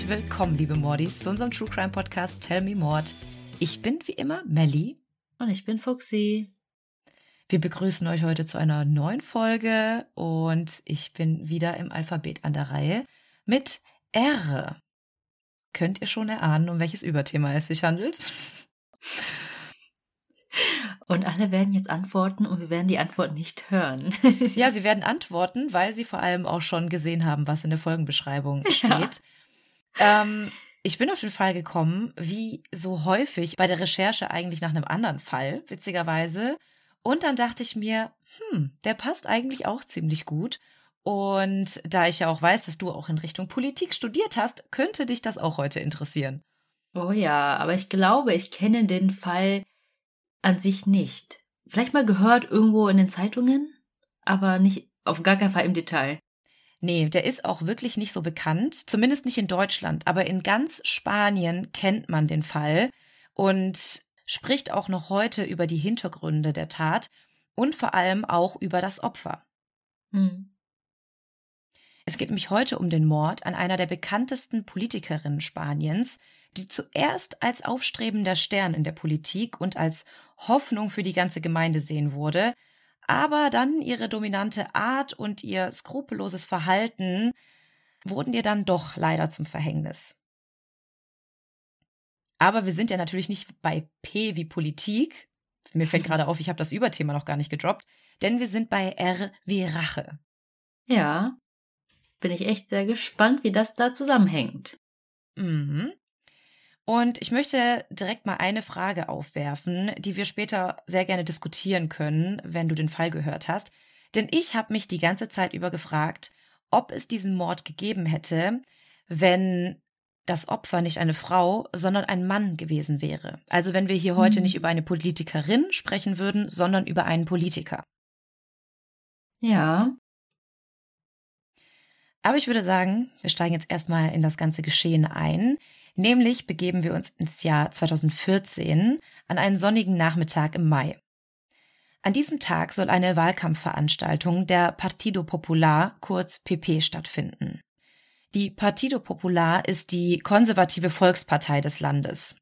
Herzlich willkommen, liebe Mordis, zu unserem True Crime Podcast Tell Me Mord. Ich bin wie immer Melly. Und ich bin Fuxi. Wir begrüßen euch heute zu einer neuen Folge und ich bin wieder im Alphabet an der Reihe mit R. Könnt ihr schon erahnen, um welches Überthema es sich handelt? Und alle werden jetzt antworten und wir werden die Antwort nicht hören. ja, sie werden antworten, weil sie vor allem auch schon gesehen haben, was in der Folgenbeschreibung steht. Ja. Ähm, ich bin auf den Fall gekommen, wie so häufig bei der Recherche eigentlich nach einem anderen Fall, witzigerweise. Und dann dachte ich mir, hm, der passt eigentlich auch ziemlich gut. Und da ich ja auch weiß, dass du auch in Richtung Politik studiert hast, könnte dich das auch heute interessieren. Oh ja, aber ich glaube, ich kenne den Fall an sich nicht. Vielleicht mal gehört irgendwo in den Zeitungen, aber nicht auf gar keinen Fall im Detail. Nee, der ist auch wirklich nicht so bekannt, zumindest nicht in Deutschland, aber in ganz Spanien kennt man den Fall und spricht auch noch heute über die Hintergründe der Tat und vor allem auch über das Opfer. Hm. Es geht mich heute um den Mord an einer der bekanntesten Politikerinnen Spaniens, die zuerst als aufstrebender Stern in der Politik und als Hoffnung für die ganze Gemeinde sehen wurde, aber dann ihre dominante Art und ihr skrupelloses Verhalten wurden ihr dann doch leider zum Verhängnis. Aber wir sind ja natürlich nicht bei P wie Politik. Mir fällt gerade auf, ich habe das Überthema noch gar nicht gedroppt, denn wir sind bei R wie Rache. Ja, bin ich echt sehr gespannt, wie das da zusammenhängt. Mhm. Und ich möchte direkt mal eine Frage aufwerfen, die wir später sehr gerne diskutieren können, wenn du den Fall gehört hast. Denn ich habe mich die ganze Zeit über gefragt, ob es diesen Mord gegeben hätte, wenn das Opfer nicht eine Frau, sondern ein Mann gewesen wäre. Also wenn wir hier heute hm. nicht über eine Politikerin sprechen würden, sondern über einen Politiker. Ja. Aber ich würde sagen, wir steigen jetzt erstmal in das ganze Geschehen ein. Nämlich begeben wir uns ins Jahr 2014 an einen sonnigen Nachmittag im Mai. An diesem Tag soll eine Wahlkampfveranstaltung der Partido Popular, kurz PP, stattfinden. Die Partido Popular ist die konservative Volkspartei des Landes.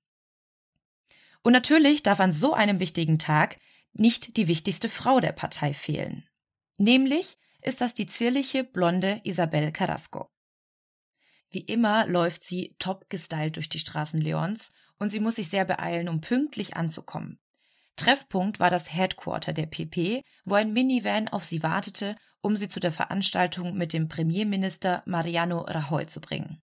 Und natürlich darf an so einem wichtigen Tag nicht die wichtigste Frau der Partei fehlen. Nämlich ist das die zierliche blonde Isabel Carrasco. Wie immer läuft sie top gestylt durch die Straßen Leons und sie muss sich sehr beeilen, um pünktlich anzukommen. Treffpunkt war das Headquarter der PP, wo ein Minivan auf sie wartete, um sie zu der Veranstaltung mit dem Premierminister Mariano Rajoy zu bringen.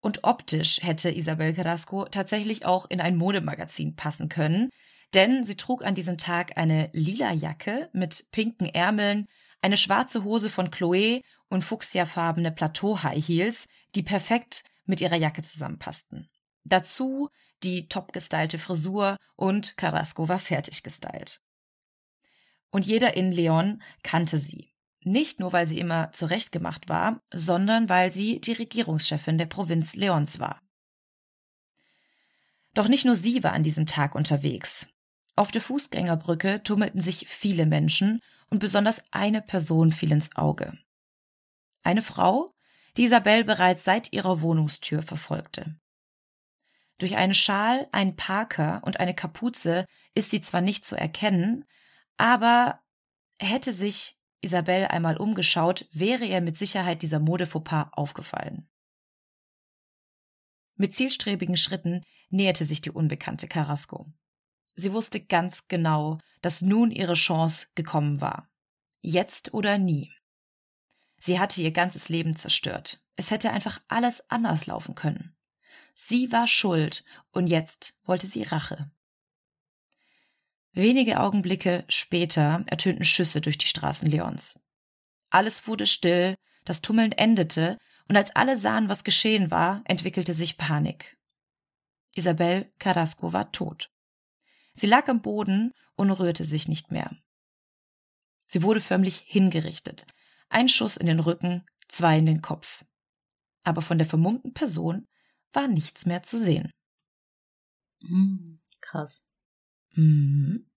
Und optisch hätte Isabel Carrasco tatsächlich auch in ein Modemagazin passen können, denn sie trug an diesem Tag eine lila Jacke mit pinken Ärmeln, eine schwarze Hose von Chloé und fuchsiafarbene Plateau-High Heels, die perfekt mit ihrer Jacke zusammenpassten. Dazu die topgestylte Frisur und Carrasco war fertig gestylt. Und jeder in Leon kannte sie. Nicht nur, weil sie immer zurechtgemacht war, sondern weil sie die Regierungschefin der Provinz Leons war. Doch nicht nur sie war an diesem Tag unterwegs. Auf der Fußgängerbrücke tummelten sich viele Menschen und besonders eine Person fiel ins Auge. Eine Frau, die Isabel bereits seit ihrer Wohnungstür verfolgte. Durch einen Schal, einen Parker und eine Kapuze ist sie zwar nicht zu erkennen, aber hätte sich Isabel einmal umgeschaut, wäre ihr mit Sicherheit dieser Modefauxpas aufgefallen. Mit zielstrebigen Schritten näherte sich die unbekannte Carrasco. Sie wusste ganz genau, dass nun ihre Chance gekommen war. Jetzt oder nie. Sie hatte ihr ganzes Leben zerstört. Es hätte einfach alles anders laufen können. Sie war schuld und jetzt wollte sie Rache. Wenige Augenblicke später ertönten Schüsse durch die Straßen Leons. Alles wurde still, das Tummeln endete, und als alle sahen, was geschehen war, entwickelte sich Panik. Isabel Carrasco war tot. Sie lag am Boden und rührte sich nicht mehr. Sie wurde förmlich hingerichtet, ein Schuss in den Rücken, zwei in den Kopf. Aber von der vermummten Person war nichts mehr zu sehen. Hm, krass. Mhm.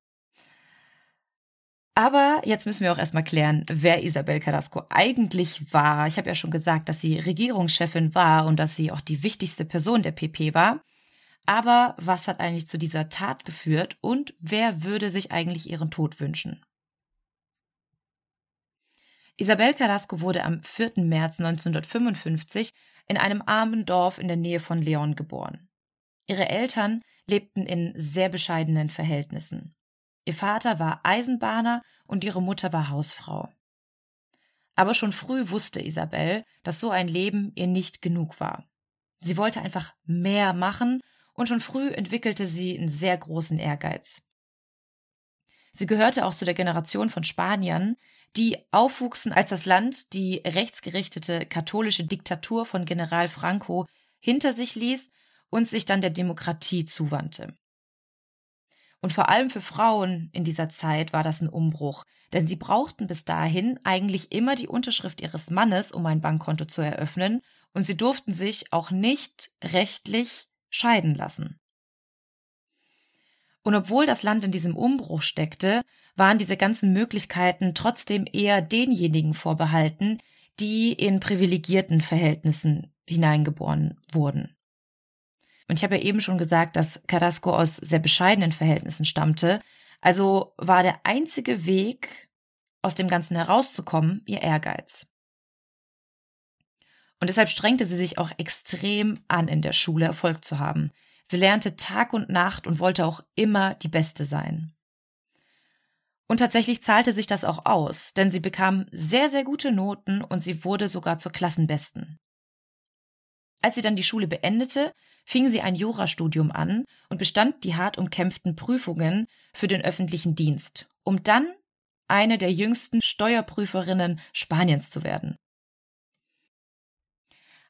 Aber jetzt müssen wir auch erstmal klären, wer Isabel Carrasco eigentlich war. Ich habe ja schon gesagt, dass sie Regierungschefin war und dass sie auch die wichtigste Person der PP war. Aber was hat eigentlich zu dieser Tat geführt und wer würde sich eigentlich ihren Tod wünschen? Isabel Carrasco wurde am 4. März 1955 in einem armen Dorf in der Nähe von Leon geboren. Ihre Eltern lebten in sehr bescheidenen Verhältnissen. Ihr Vater war Eisenbahner und ihre Mutter war Hausfrau. Aber schon früh wusste Isabel, dass so ein Leben ihr nicht genug war. Sie wollte einfach mehr machen und schon früh entwickelte sie einen sehr großen Ehrgeiz. Sie gehörte auch zu der Generation von Spaniern, die aufwuchsen, als das Land die rechtsgerichtete katholische Diktatur von General Franco hinter sich ließ und sich dann der Demokratie zuwandte. Und vor allem für Frauen in dieser Zeit war das ein Umbruch, denn sie brauchten bis dahin eigentlich immer die Unterschrift ihres Mannes, um ein Bankkonto zu eröffnen, und sie durften sich auch nicht rechtlich scheiden lassen. Und obwohl das Land in diesem Umbruch steckte, waren diese ganzen Möglichkeiten trotzdem eher denjenigen vorbehalten, die in privilegierten Verhältnissen hineingeboren wurden. Und ich habe ja eben schon gesagt, dass Carrasco aus sehr bescheidenen Verhältnissen stammte. Also war der einzige Weg, aus dem Ganzen herauszukommen, ihr Ehrgeiz. Und deshalb strengte sie sich auch extrem an, in der Schule Erfolg zu haben. Sie lernte Tag und Nacht und wollte auch immer die Beste sein. Und tatsächlich zahlte sich das auch aus, denn sie bekam sehr, sehr gute Noten und sie wurde sogar zur Klassenbesten. Als sie dann die Schule beendete, fing sie ein Jurastudium an und bestand die hart umkämpften Prüfungen für den öffentlichen Dienst, um dann eine der jüngsten Steuerprüferinnen Spaniens zu werden.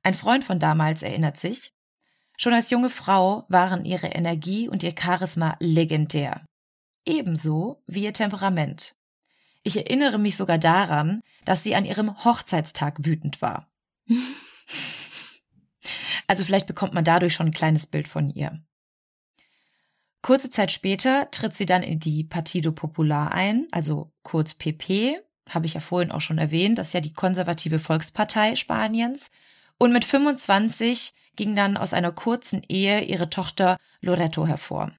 Ein Freund von damals erinnert sich, schon als junge Frau waren ihre Energie und ihr Charisma legendär. Ebenso wie ihr Temperament. Ich erinnere mich sogar daran, dass sie an ihrem Hochzeitstag wütend war. Also vielleicht bekommt man dadurch schon ein kleines Bild von ihr. Kurze Zeit später tritt sie dann in die Partido Popular ein, also kurz PP, habe ich ja vorhin auch schon erwähnt, das ist ja die konservative Volkspartei Spaniens. Und mit 25 ging dann aus einer kurzen Ehe ihre Tochter Loreto hervor.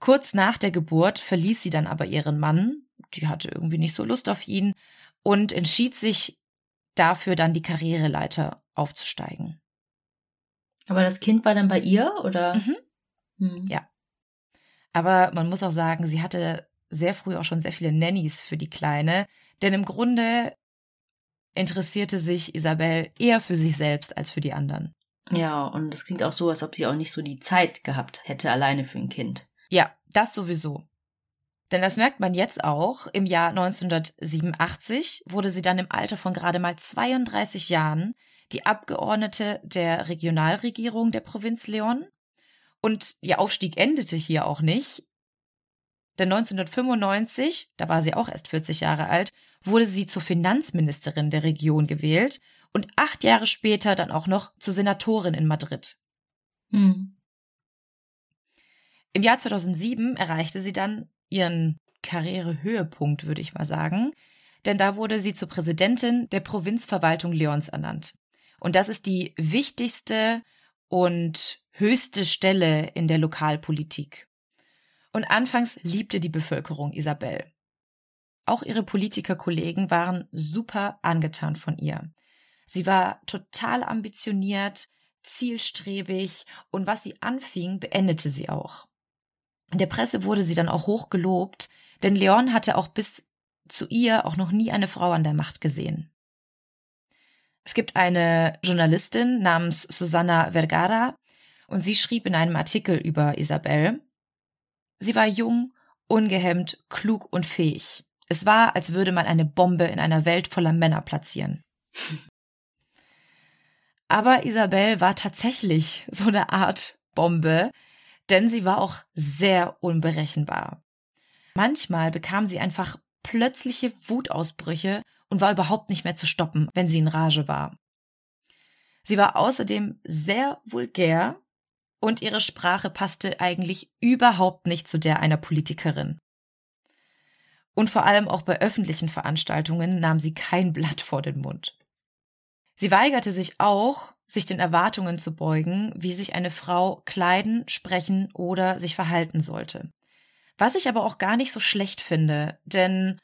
Kurz nach der Geburt verließ sie dann aber ihren Mann, die hatte irgendwie nicht so Lust auf ihn, und entschied sich dafür dann die Karriereleiter aufzusteigen. Aber das Kind war dann bei ihr oder? Mhm. Hm. Ja. Aber man muss auch sagen, sie hatte sehr früh auch schon sehr viele Nannies für die Kleine, denn im Grunde interessierte sich Isabel eher für sich selbst als für die anderen. Ja, und es klingt auch so, als ob sie auch nicht so die Zeit gehabt hätte alleine für ein Kind. Ja, das sowieso. Denn das merkt man jetzt auch. Im Jahr 1987 wurde sie dann im Alter von gerade mal 32 Jahren die Abgeordnete der Regionalregierung der Provinz Leon. Und ihr Aufstieg endete hier auch nicht. Denn 1995, da war sie auch erst 40 Jahre alt, wurde sie zur Finanzministerin der Region gewählt und acht Jahre später dann auch noch zur Senatorin in Madrid. Hm. Im Jahr 2007 erreichte sie dann ihren Karrierehöhepunkt, würde ich mal sagen, denn da wurde sie zur Präsidentin der Provinzverwaltung Leons ernannt. Und das ist die wichtigste und höchste Stelle in der Lokalpolitik. Und anfangs liebte die Bevölkerung Isabel. Auch ihre Politikerkollegen waren super angetan von ihr. Sie war total ambitioniert, zielstrebig und was sie anfing, beendete sie auch. In der Presse wurde sie dann auch hoch gelobt, denn Leon hatte auch bis zu ihr auch noch nie eine Frau an der Macht gesehen. Es gibt eine Journalistin namens Susanna Vergara und sie schrieb in einem Artikel über Isabel, sie war jung, ungehemmt, klug und fähig. Es war, als würde man eine Bombe in einer Welt voller Männer platzieren. Aber Isabel war tatsächlich so eine Art Bombe, denn sie war auch sehr unberechenbar. Manchmal bekam sie einfach plötzliche Wutausbrüche und war überhaupt nicht mehr zu stoppen, wenn sie in Rage war. Sie war außerdem sehr vulgär und ihre Sprache passte eigentlich überhaupt nicht zu der einer Politikerin. Und vor allem auch bei öffentlichen Veranstaltungen nahm sie kein Blatt vor den Mund. Sie weigerte sich auch, sich den Erwartungen zu beugen, wie sich eine Frau kleiden, sprechen oder sich verhalten sollte. Was ich aber auch gar nicht so schlecht finde, denn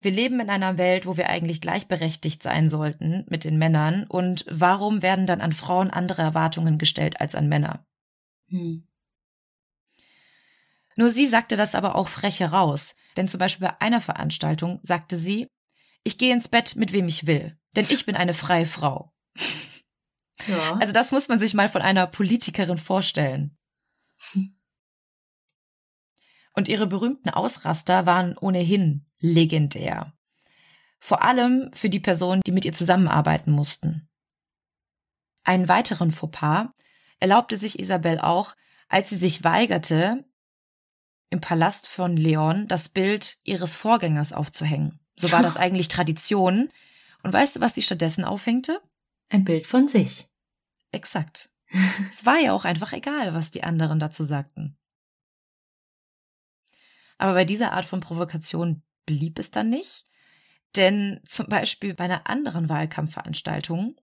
wir leben in einer Welt, wo wir eigentlich gleichberechtigt sein sollten mit den Männern. Und warum werden dann an Frauen andere Erwartungen gestellt als an Männer? Hm. Nur sie sagte das aber auch frech heraus. Denn zum Beispiel bei einer Veranstaltung sagte sie, ich gehe ins Bett mit wem ich will, denn ich bin eine freie Frau. Ja. Also das muss man sich mal von einer Politikerin vorstellen. Und ihre berühmten Ausraster waren ohnehin legendär. Vor allem für die Personen, die mit ihr zusammenarbeiten mussten. Einen weiteren Fauxpas erlaubte sich Isabel auch, als sie sich weigerte, im Palast von Leon das Bild ihres Vorgängers aufzuhängen. So war das eigentlich Tradition. Und weißt du, was sie stattdessen aufhängte? Ein Bild von sich. Exakt. es war ja auch einfach egal, was die anderen dazu sagten. Aber bei dieser Art von Provokation blieb es dann nicht. Denn zum Beispiel bei einer anderen Wahlkampfveranstaltung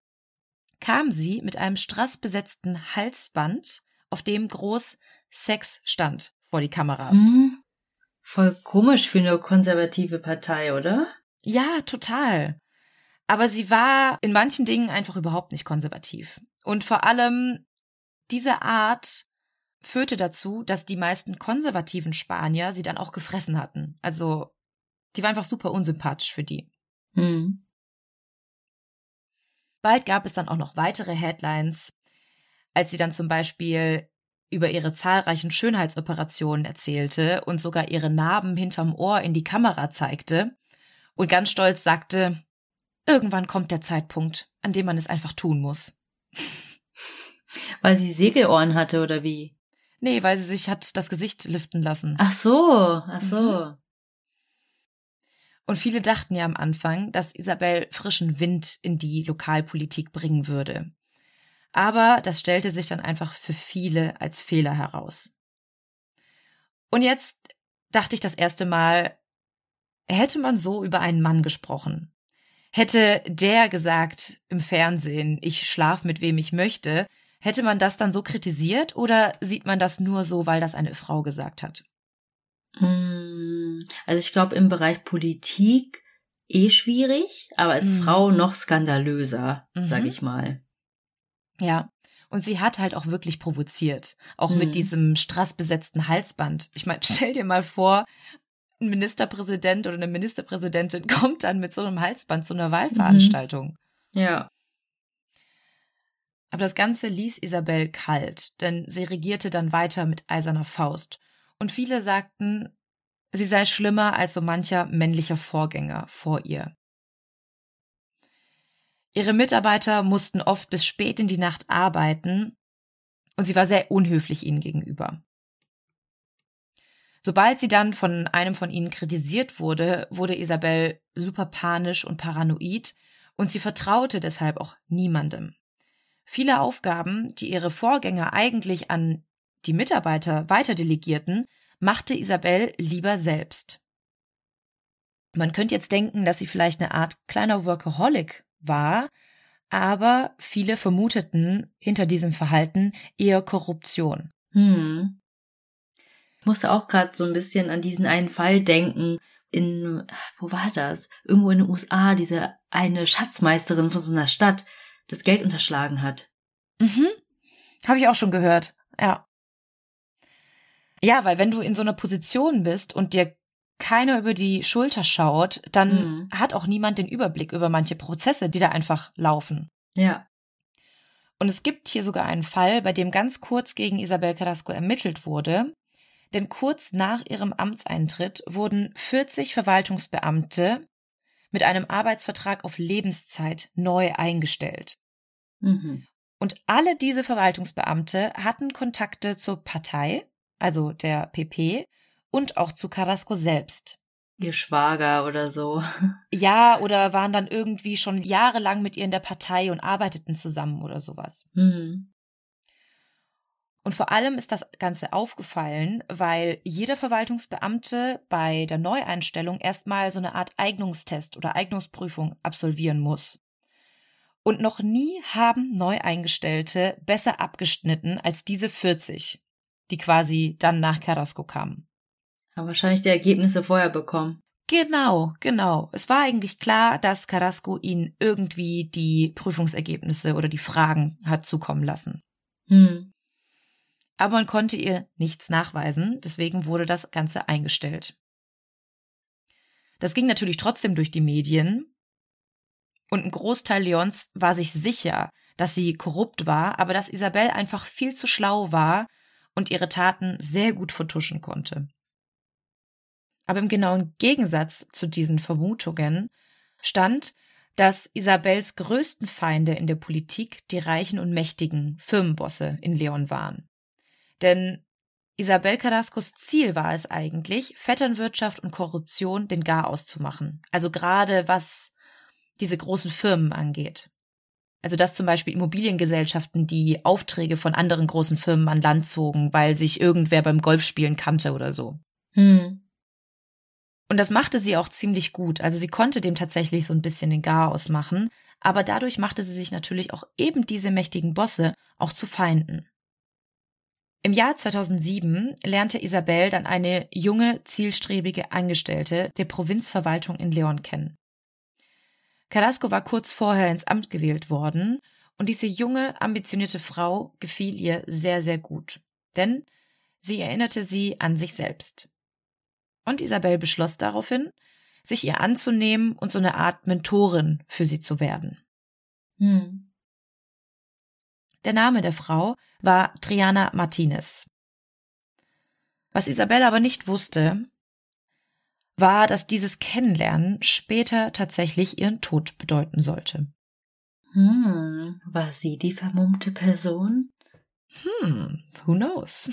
kam sie mit einem strassbesetzten Halsband, auf dem groß Sex stand, vor die Kameras. Mhm. Voll komisch für eine konservative Partei, oder? Ja, total. Aber sie war in manchen Dingen einfach überhaupt nicht konservativ. Und vor allem diese Art führte dazu, dass die meisten konservativen Spanier sie dann auch gefressen hatten. Also die war einfach super unsympathisch für die. Mhm. Bald gab es dann auch noch weitere Headlines, als sie dann zum Beispiel über ihre zahlreichen Schönheitsoperationen erzählte und sogar ihre Narben hinterm Ohr in die Kamera zeigte und ganz stolz sagte, irgendwann kommt der Zeitpunkt, an dem man es einfach tun muss. Weil sie Segelohren hatte oder wie? Nee, weil sie sich hat das Gesicht liften lassen. Ach so, ach so. Mhm. Und viele dachten ja am Anfang, dass Isabel frischen Wind in die Lokalpolitik bringen würde. Aber das stellte sich dann einfach für viele als Fehler heraus. Und jetzt dachte ich das erste Mal, hätte man so über einen Mann gesprochen. Hätte der gesagt im Fernsehen, ich schlaf mit wem ich möchte, hätte man das dann so kritisiert oder sieht man das nur so, weil das eine Frau gesagt hat? Hm, also ich glaube im Bereich Politik eh schwierig, aber als mhm. Frau noch skandalöser, mhm. sag ich mal. Ja. Und sie hat halt auch wirklich provoziert. Auch mhm. mit diesem strassbesetzten Halsband. Ich meine, stell dir mal vor, ein Ministerpräsident oder eine Ministerpräsidentin kommt dann mit so einem Halsband zu einer Wahlveranstaltung. Mhm. Ja. Aber das Ganze ließ Isabel kalt, denn sie regierte dann weiter mit eiserner Faust. Und viele sagten, sie sei schlimmer als so mancher männlicher Vorgänger vor ihr. Ihre Mitarbeiter mussten oft bis spät in die Nacht arbeiten und sie war sehr unhöflich ihnen gegenüber. Sobald sie dann von einem von ihnen kritisiert wurde, wurde Isabel super panisch und paranoid und sie vertraute deshalb auch niemandem. Viele Aufgaben, die ihre Vorgänger eigentlich an die Mitarbeiter weiterdelegierten, machte Isabel lieber selbst. Man könnte jetzt denken, dass sie vielleicht eine Art kleiner Workaholic war, aber viele vermuteten hinter diesem Verhalten eher Korruption. Hm. Ich musste auch gerade so ein bisschen an diesen einen Fall denken. In, wo war das? Irgendwo in den USA, diese eine Schatzmeisterin von so einer Stadt das Geld unterschlagen hat. Mhm. Habe ich auch schon gehört. Ja. Ja, weil wenn du in so einer Position bist und dir keiner über die Schulter schaut, dann mhm. hat auch niemand den Überblick über manche Prozesse, die da einfach laufen. Ja. Und es gibt hier sogar einen Fall, bei dem ganz kurz gegen Isabel Carrasco ermittelt wurde. Denn kurz nach ihrem Amtseintritt wurden 40 Verwaltungsbeamte mit einem Arbeitsvertrag auf Lebenszeit neu eingestellt. Mhm. Und alle diese Verwaltungsbeamte hatten Kontakte zur Partei, also der PP, und auch zu Carrasco selbst. Ihr Schwager oder so. Ja, oder waren dann irgendwie schon jahrelang mit ihr in der Partei und arbeiteten zusammen oder sowas. Mhm. Und vor allem ist das Ganze aufgefallen, weil jeder Verwaltungsbeamte bei der Neueinstellung erstmal so eine Art Eignungstest oder Eignungsprüfung absolvieren muss. Und noch nie haben Neueingestellte besser abgeschnitten als diese 40, die quasi dann nach Carrasco kamen. Haben wahrscheinlich die Ergebnisse vorher bekommen. Genau, genau. Es war eigentlich klar, dass Carrasco ihnen irgendwie die Prüfungsergebnisse oder die Fragen hat zukommen lassen. Hm aber man konnte ihr nichts nachweisen, deswegen wurde das Ganze eingestellt. Das ging natürlich trotzdem durch die Medien, und ein Großteil Leons war sich sicher, dass sie korrupt war, aber dass Isabel einfach viel zu schlau war und ihre Taten sehr gut vertuschen konnte. Aber im genauen Gegensatz zu diesen Vermutungen stand, dass Isabels größten Feinde in der Politik die reichen und mächtigen Firmenbosse in Leon waren. Denn Isabel Carrascos Ziel war es eigentlich, Vetternwirtschaft und Korruption den Garaus zu machen. Also gerade was diese großen Firmen angeht. Also dass zum Beispiel Immobiliengesellschaften die Aufträge von anderen großen Firmen an Land zogen, weil sich irgendwer beim Golfspielen kannte oder so. Hm. Und das machte sie auch ziemlich gut. Also sie konnte dem tatsächlich so ein bisschen den Garaus machen, aber dadurch machte sie sich natürlich auch eben diese mächtigen Bosse auch zu Feinden. Im Jahr 2007 lernte Isabel dann eine junge, zielstrebige Angestellte der Provinzverwaltung in Leon kennen. Carrasco war kurz vorher ins Amt gewählt worden und diese junge, ambitionierte Frau gefiel ihr sehr, sehr gut, denn sie erinnerte sie an sich selbst. Und Isabel beschloss daraufhin, sich ihr anzunehmen und so eine Art Mentorin für sie zu werden. Hm. Der Name der Frau war Triana Martinez. Was Isabel aber nicht wusste, war, dass dieses Kennenlernen später tatsächlich ihren Tod bedeuten sollte. Hm, war sie die vermummte Person? Hm, who knows?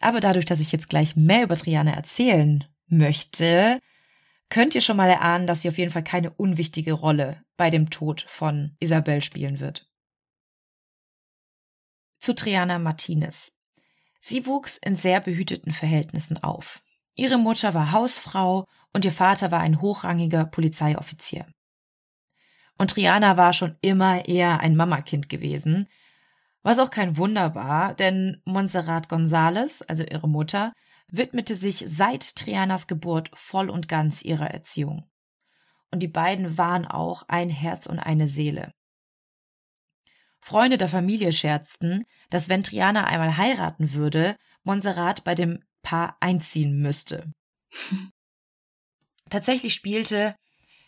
Aber dadurch, dass ich jetzt gleich mehr über Triana erzählen möchte, könnt ihr schon mal erahnen, dass sie auf jeden Fall keine unwichtige Rolle bei dem Tod von Isabel spielen wird. Zu Triana Martinez. Sie wuchs in sehr behüteten Verhältnissen auf. Ihre Mutter war Hausfrau und ihr Vater war ein hochrangiger Polizeioffizier. Und Triana war schon immer eher ein Mamakind gewesen, was auch kein Wunder war, denn Montserrat González, also ihre Mutter, widmete sich seit Trianas Geburt voll und ganz ihrer Erziehung. Und die beiden waren auch ein Herz und eine Seele. Freunde der Familie scherzten, dass wenn Triana einmal heiraten würde, Montserrat bei dem Paar einziehen müsste. Tatsächlich spielte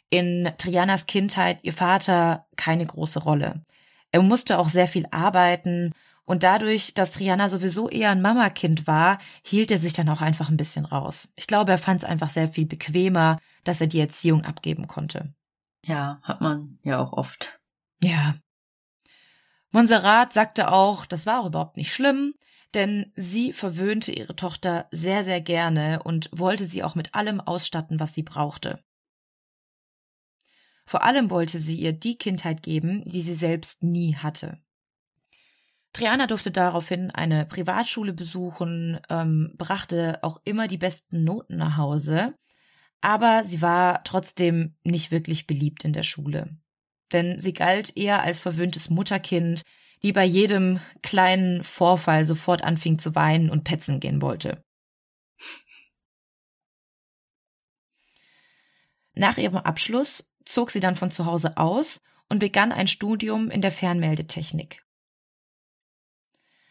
in Trianas Kindheit ihr Vater keine große Rolle. Er musste auch sehr viel arbeiten und dadurch, dass Triana sowieso eher ein Mamakind war, hielt er sich dann auch einfach ein bisschen raus. Ich glaube, er fand es einfach sehr viel bequemer, dass er die Erziehung abgeben konnte. Ja, hat man ja auch oft. Ja. Montserrat sagte auch, das war auch überhaupt nicht schlimm, denn sie verwöhnte ihre Tochter sehr, sehr gerne und wollte sie auch mit allem ausstatten, was sie brauchte. Vor allem wollte sie ihr die Kindheit geben, die sie selbst nie hatte. Triana durfte daraufhin eine Privatschule besuchen, ähm, brachte auch immer die besten Noten nach Hause, aber sie war trotzdem nicht wirklich beliebt in der Schule. Denn sie galt eher als verwöhntes Mutterkind, die bei jedem kleinen Vorfall sofort anfing zu weinen und petzen gehen wollte. Nach ihrem Abschluss zog sie dann von zu Hause aus und begann ein Studium in der Fernmeldetechnik.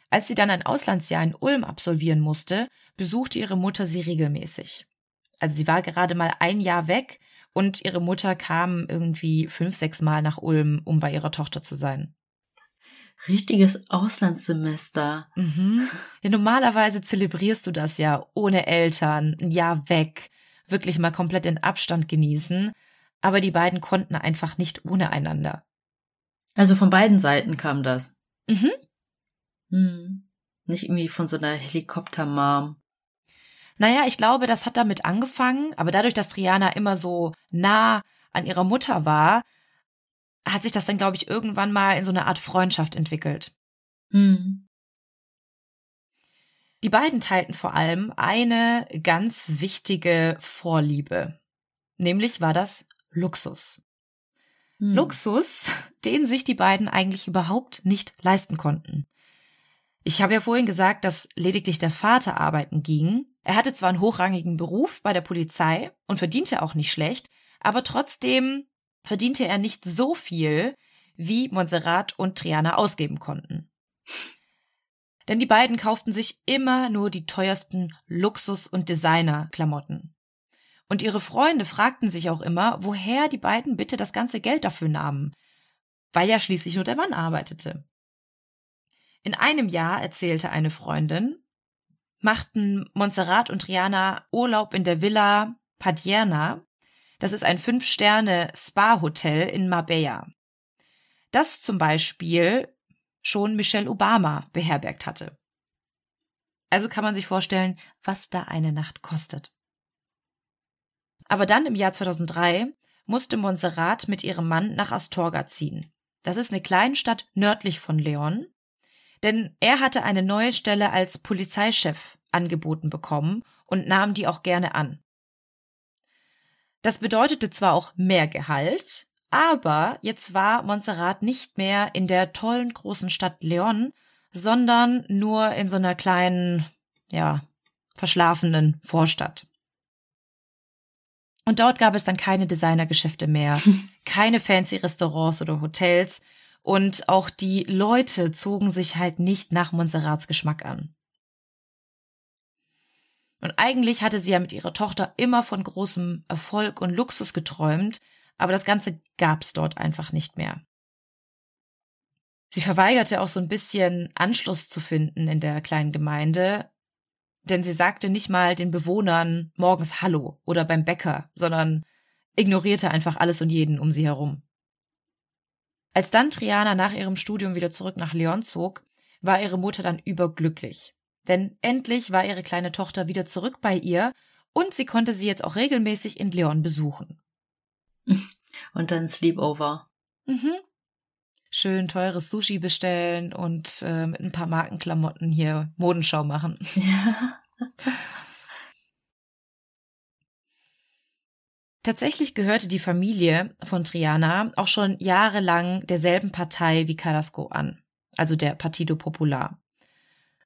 Als sie dann ein Auslandsjahr in Ulm absolvieren musste, besuchte ihre Mutter sie regelmäßig. Also sie war gerade mal ein Jahr weg und ihre Mutter kam irgendwie fünf, sechs Mal nach Ulm, um bei ihrer Tochter zu sein. Richtiges Auslandssemester. Mhm. Ja, normalerweise zelebrierst du das ja ohne Eltern, ein Jahr weg, wirklich mal komplett in Abstand genießen. Aber die beiden konnten einfach nicht ohne einander. Also von beiden Seiten kam das. Mhm. Hm. Nicht irgendwie von so einer Helikoptermom. Naja, ich glaube, das hat damit angefangen, aber dadurch, dass Triana immer so nah an ihrer Mutter war, hat sich das dann, glaube ich, irgendwann mal in so eine Art Freundschaft entwickelt. Hm. Die beiden teilten vor allem eine ganz wichtige Vorliebe. Nämlich war das Luxus. Hm. Luxus, den sich die beiden eigentlich überhaupt nicht leisten konnten. Ich habe ja vorhin gesagt, dass lediglich der Vater arbeiten ging. Er hatte zwar einen hochrangigen Beruf bei der Polizei und verdiente auch nicht schlecht, aber trotzdem verdiente er nicht so viel, wie Montserrat und Triana ausgeben konnten. Denn die beiden kauften sich immer nur die teuersten Luxus- und Designer-Klamotten. Und ihre Freunde fragten sich auch immer, woher die beiden bitte das ganze Geld dafür nahmen, weil ja schließlich nur der Mann arbeitete. In einem Jahr, erzählte eine Freundin, machten Montserrat und Triana Urlaub in der Villa Padierna. Das ist ein Fünf-Sterne-Spa-Hotel in Marbella. Das zum Beispiel schon Michelle Obama beherbergt hatte. Also kann man sich vorstellen, was da eine Nacht kostet. Aber dann im Jahr 2003 musste Montserrat mit ihrem Mann nach Astorga ziehen. Das ist eine kleine Stadt nördlich von Leon. Denn er hatte eine neue Stelle als Polizeichef angeboten bekommen und nahm die auch gerne an. Das bedeutete zwar auch mehr Gehalt, aber jetzt war Montserrat nicht mehr in der tollen großen Stadt Leon, sondern nur in so einer kleinen, ja, verschlafenen Vorstadt. Und dort gab es dann keine Designergeschäfte mehr, keine fancy Restaurants oder Hotels und auch die Leute zogen sich halt nicht nach Montserrats Geschmack an. Und eigentlich hatte sie ja mit ihrer Tochter immer von großem Erfolg und Luxus geträumt, aber das Ganze gab's dort einfach nicht mehr. Sie verweigerte auch so ein bisschen Anschluss zu finden in der kleinen Gemeinde, denn sie sagte nicht mal den Bewohnern morgens Hallo oder beim Bäcker, sondern ignorierte einfach alles und jeden um sie herum. Als dann Triana nach ihrem Studium wieder zurück nach Leon zog, war ihre Mutter dann überglücklich. Denn endlich war ihre kleine Tochter wieder zurück bei ihr und sie konnte sie jetzt auch regelmäßig in Leon besuchen. Und dann Sleepover. Mhm. Schön teures Sushi bestellen und äh, mit ein paar Markenklamotten hier Modenschau machen. Ja. Tatsächlich gehörte die Familie von Triana auch schon jahrelang derselben Partei wie Carrasco an, also der Partido Popular.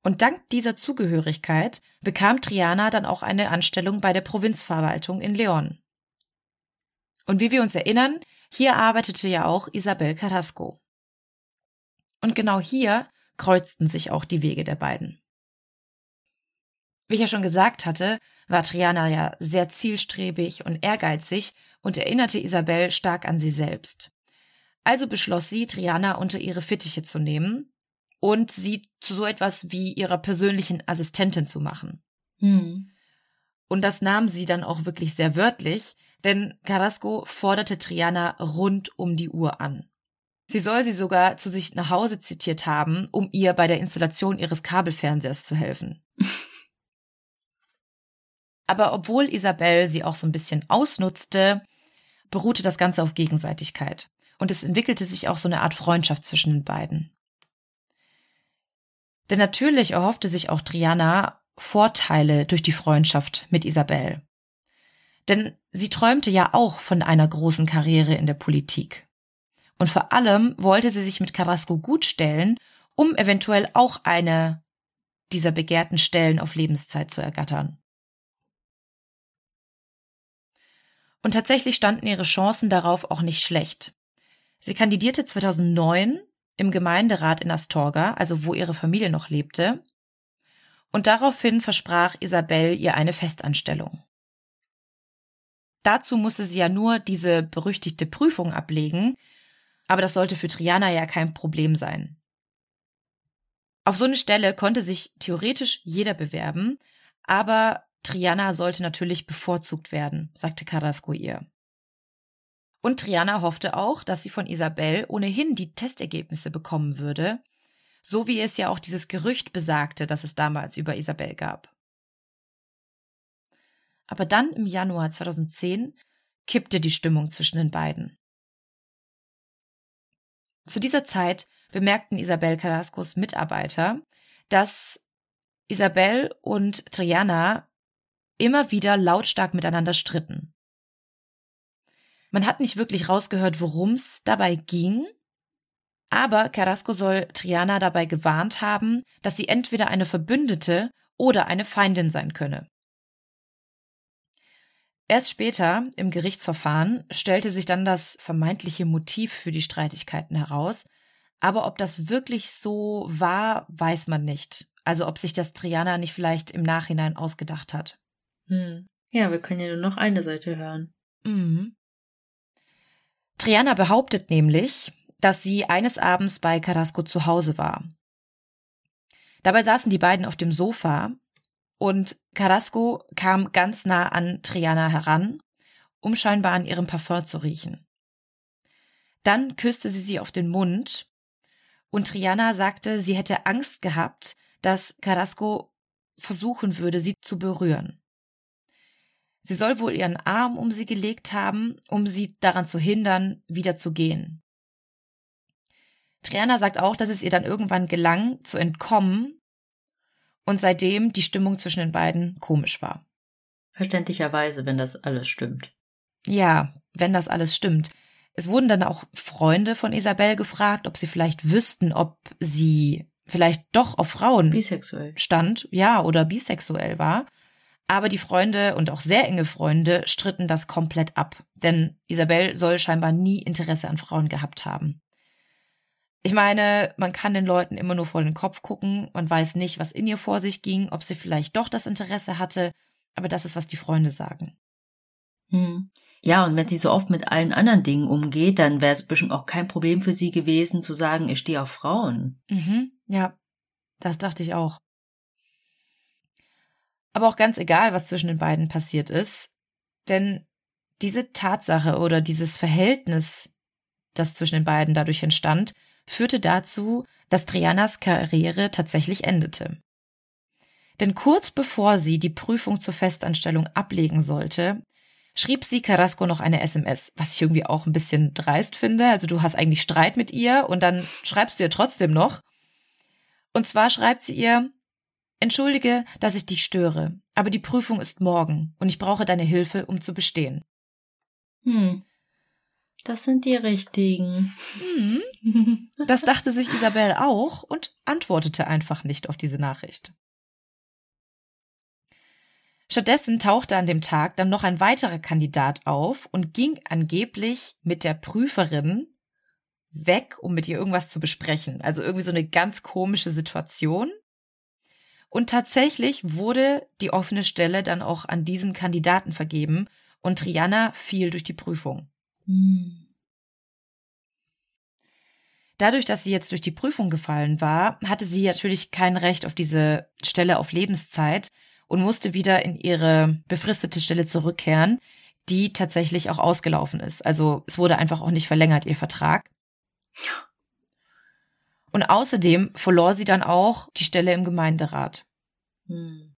Und dank dieser Zugehörigkeit bekam Triana dann auch eine Anstellung bei der Provinzverwaltung in Leon. Und wie wir uns erinnern, hier arbeitete ja auch Isabel Carrasco. Und genau hier kreuzten sich auch die Wege der beiden. Wie ich ja schon gesagt hatte, war Triana ja sehr zielstrebig und ehrgeizig und erinnerte Isabel stark an sie selbst. Also beschloss sie, Triana unter ihre Fittiche zu nehmen und sie zu so etwas wie ihrer persönlichen Assistentin zu machen. Hm. Und das nahm sie dann auch wirklich sehr wörtlich, denn Carrasco forderte Triana rund um die Uhr an. Sie soll sie sogar zu sich nach Hause zitiert haben, um ihr bei der Installation ihres Kabelfernsehers zu helfen. Aber obwohl Isabel sie auch so ein bisschen ausnutzte, beruhte das Ganze auf Gegenseitigkeit. Und es entwickelte sich auch so eine Art Freundschaft zwischen den beiden. Denn natürlich erhoffte sich auch Triana Vorteile durch die Freundschaft mit Isabel. Denn sie träumte ja auch von einer großen Karriere in der Politik. Und vor allem wollte sie sich mit Carrasco gut stellen, um eventuell auch eine dieser begehrten Stellen auf Lebenszeit zu ergattern. Und tatsächlich standen ihre Chancen darauf auch nicht schlecht. Sie kandidierte 2009 im Gemeinderat in Astorga, also wo ihre Familie noch lebte, und daraufhin versprach Isabel ihr eine Festanstellung. Dazu musste sie ja nur diese berüchtigte Prüfung ablegen, aber das sollte für Triana ja kein Problem sein. Auf so eine Stelle konnte sich theoretisch jeder bewerben, aber Triana sollte natürlich bevorzugt werden, sagte Carrasco ihr. Und Triana hoffte auch, dass sie von Isabel ohnehin die Testergebnisse bekommen würde, so wie es ja auch dieses Gerücht besagte, das es damals über Isabel gab. Aber dann im Januar 2010 kippte die Stimmung zwischen den beiden. Zu dieser Zeit bemerkten Isabel Carrascos Mitarbeiter, dass Isabel und Triana immer wieder lautstark miteinander stritten. Man hat nicht wirklich rausgehört, worum es dabei ging, aber Carrasco soll Triana dabei gewarnt haben, dass sie entweder eine Verbündete oder eine Feindin sein könne. Erst später im Gerichtsverfahren stellte sich dann das vermeintliche Motiv für die Streitigkeiten heraus, aber ob das wirklich so war, weiß man nicht. Also ob sich das Triana nicht vielleicht im Nachhinein ausgedacht hat. Hm. Ja, wir können ja nur noch eine Seite hören. Mhm. Triana behauptet nämlich, dass sie eines Abends bei Carrasco zu Hause war. Dabei saßen die beiden auf dem Sofa und Carrasco kam ganz nah an Triana heran, um scheinbar an ihrem Parfum zu riechen. Dann küsste sie sie auf den Mund und Triana sagte, sie hätte Angst gehabt, dass Carrasco versuchen würde, sie zu berühren. Sie soll wohl ihren Arm um sie gelegt haben, um sie daran zu hindern, wieder zu gehen. Triana sagt auch, dass es ihr dann irgendwann gelang, zu entkommen und seitdem die Stimmung zwischen den beiden komisch war. Verständlicherweise, wenn das alles stimmt. Ja, wenn das alles stimmt. Es wurden dann auch Freunde von Isabel gefragt, ob sie vielleicht wüssten, ob sie vielleicht doch auf Frauen bisexuell stand, ja, oder bisexuell war. Aber die Freunde und auch sehr enge Freunde stritten das komplett ab, denn Isabel soll scheinbar nie Interesse an Frauen gehabt haben. Ich meine, man kann den Leuten immer nur vor den Kopf gucken, man weiß nicht, was in ihr vor sich ging, ob sie vielleicht doch das Interesse hatte, aber das ist, was die Freunde sagen. Hm. Ja, und wenn sie so oft mit allen anderen Dingen umgeht, dann wäre es bestimmt auch kein Problem für sie gewesen zu sagen, ich stehe auf Frauen. Mhm, ja, das dachte ich auch. Aber auch ganz egal, was zwischen den beiden passiert ist, denn diese Tatsache oder dieses Verhältnis, das zwischen den beiden dadurch entstand, führte dazu, dass Trianas Karriere tatsächlich endete. Denn kurz bevor sie die Prüfung zur Festanstellung ablegen sollte, schrieb sie Carrasco noch eine SMS, was ich irgendwie auch ein bisschen dreist finde. Also du hast eigentlich Streit mit ihr und dann schreibst du ihr trotzdem noch. Und zwar schreibt sie ihr, Entschuldige, dass ich dich störe, aber die Prüfung ist morgen und ich brauche deine Hilfe, um zu bestehen. Hm. Das sind die richtigen. Hm. Das dachte sich Isabel auch und antwortete einfach nicht auf diese Nachricht. Stattdessen tauchte an dem Tag dann noch ein weiterer Kandidat auf und ging angeblich mit der Prüferin weg, um mit ihr irgendwas zu besprechen. Also irgendwie so eine ganz komische Situation. Und tatsächlich wurde die offene Stelle dann auch an diesen Kandidaten vergeben und Triana fiel durch die Prüfung. Hm. Dadurch, dass sie jetzt durch die Prüfung gefallen war, hatte sie natürlich kein Recht auf diese Stelle auf Lebenszeit und musste wieder in ihre befristete Stelle zurückkehren, die tatsächlich auch ausgelaufen ist. Also es wurde einfach auch nicht verlängert, ihr Vertrag. Und außerdem verlor sie dann auch die Stelle im Gemeinderat. Hm.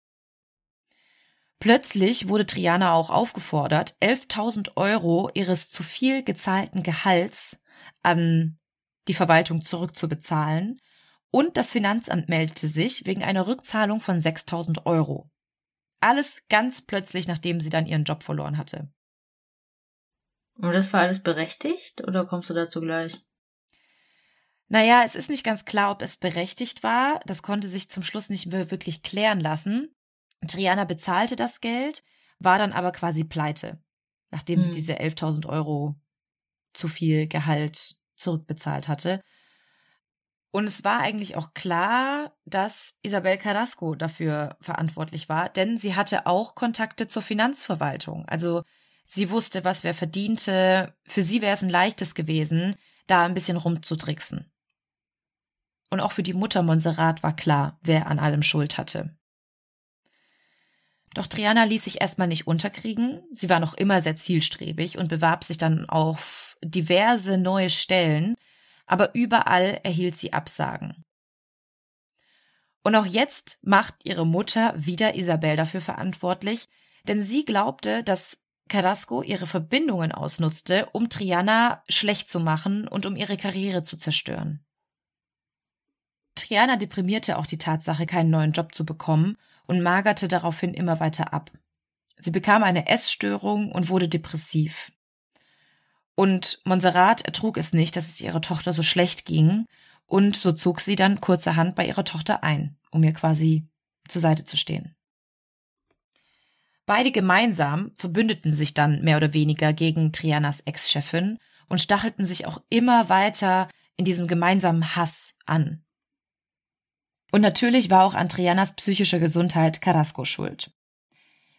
Plötzlich wurde Triana auch aufgefordert, 11.000 Euro ihres zu viel gezahlten Gehalts an die Verwaltung zurückzubezahlen und das Finanzamt meldete sich wegen einer Rückzahlung von 6.000 Euro. Alles ganz plötzlich, nachdem sie dann ihren Job verloren hatte. Und das war alles berechtigt oder kommst du dazu gleich? Naja, es ist nicht ganz klar, ob es berechtigt war. Das konnte sich zum Schluss nicht wirklich klären lassen. Triana bezahlte das Geld, war dann aber quasi pleite, nachdem hm. sie diese 11.000 Euro zu viel Gehalt zurückbezahlt hatte. Und es war eigentlich auch klar, dass Isabel Carrasco dafür verantwortlich war, denn sie hatte auch Kontakte zur Finanzverwaltung. Also sie wusste, was wer verdiente. Für sie wäre es ein leichtes gewesen, da ein bisschen rumzutricksen. Und auch für die Mutter Montserrat war klar, wer an allem Schuld hatte. Doch Triana ließ sich erstmal nicht unterkriegen. Sie war noch immer sehr zielstrebig und bewarb sich dann auf diverse neue Stellen, aber überall erhielt sie Absagen. Und auch jetzt macht ihre Mutter wieder Isabel dafür verantwortlich, denn sie glaubte, dass Carrasco ihre Verbindungen ausnutzte, um Triana schlecht zu machen und um ihre Karriere zu zerstören. Triana deprimierte auch die Tatsache, keinen neuen Job zu bekommen und magerte daraufhin immer weiter ab. Sie bekam eine Essstörung und wurde depressiv. Und Montserrat ertrug es nicht, dass es ihrer Tochter so schlecht ging, und so zog sie dann kurzerhand bei ihrer Tochter ein, um ihr quasi zur Seite zu stehen. Beide gemeinsam verbündeten sich dann mehr oder weniger gegen Trianas Ex-Chefin und stachelten sich auch immer weiter in diesem gemeinsamen Hass an. Und natürlich war auch an Trianas psychischer Gesundheit Carrasco schuld.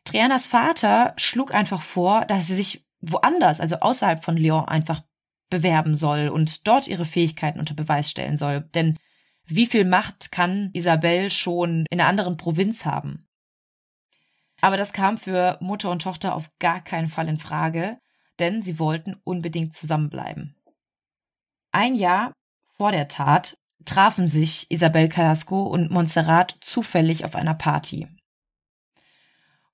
Trianas Vater schlug einfach vor, dass sie sich woanders, also außerhalb von Lyon, einfach bewerben soll und dort ihre Fähigkeiten unter Beweis stellen soll. Denn wie viel Macht kann Isabelle schon in einer anderen Provinz haben? Aber das kam für Mutter und Tochter auf gar keinen Fall in Frage, denn sie wollten unbedingt zusammenbleiben. Ein Jahr vor der Tat trafen sich Isabel Carrasco und Montserrat zufällig auf einer Party.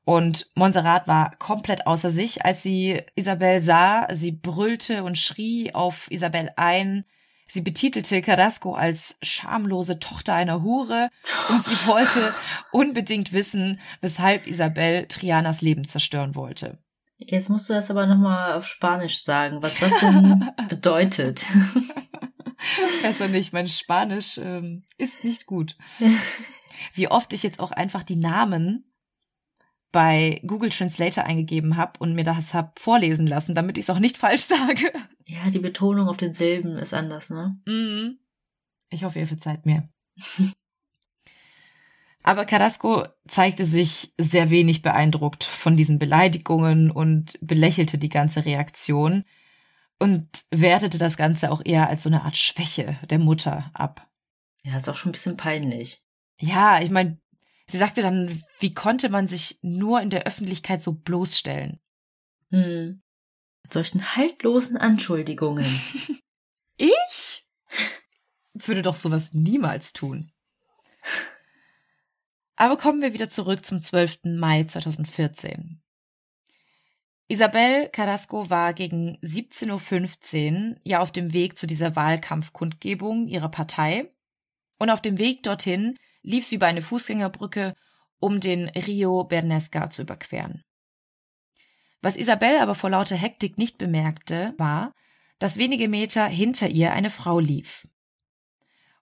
Und Montserrat war komplett außer sich, als sie Isabel sah. Sie brüllte und schrie auf Isabel ein. Sie betitelte Carrasco als schamlose Tochter einer Hure und sie wollte unbedingt wissen, weshalb Isabel Trianas Leben zerstören wollte. Jetzt musst du das aber nochmal auf Spanisch sagen, was das denn bedeutet. Besser nicht, mein Spanisch ähm, ist nicht gut. Wie oft ich jetzt auch einfach die Namen bei Google Translator eingegeben habe und mir das hab vorlesen lassen, damit ich es auch nicht falsch sage. Ja, die Betonung auf den Silben ist anders, ne? Mhm. Ich hoffe, ihr verzeiht mir. Aber Carrasco zeigte sich sehr wenig beeindruckt von diesen Beleidigungen und belächelte die ganze Reaktion und wertete das Ganze auch eher als so eine Art Schwäche der Mutter ab. Ja, ist auch schon ein bisschen peinlich. Ja, ich meine, Sie sagte dann, wie konnte man sich nur in der Öffentlichkeit so bloßstellen? Hm. Mit solchen haltlosen Anschuldigungen. ich? Würde doch sowas niemals tun. Aber kommen wir wieder zurück zum 12. Mai 2014. Isabel Carrasco war gegen 17.15 Uhr ja auf dem Weg zu dieser Wahlkampfkundgebung ihrer Partei. Und auf dem Weg dorthin lief sie über eine Fußgängerbrücke, um den Rio Bernesca zu überqueren. Was Isabel aber vor lauter Hektik nicht bemerkte, war, dass wenige Meter hinter ihr eine Frau lief.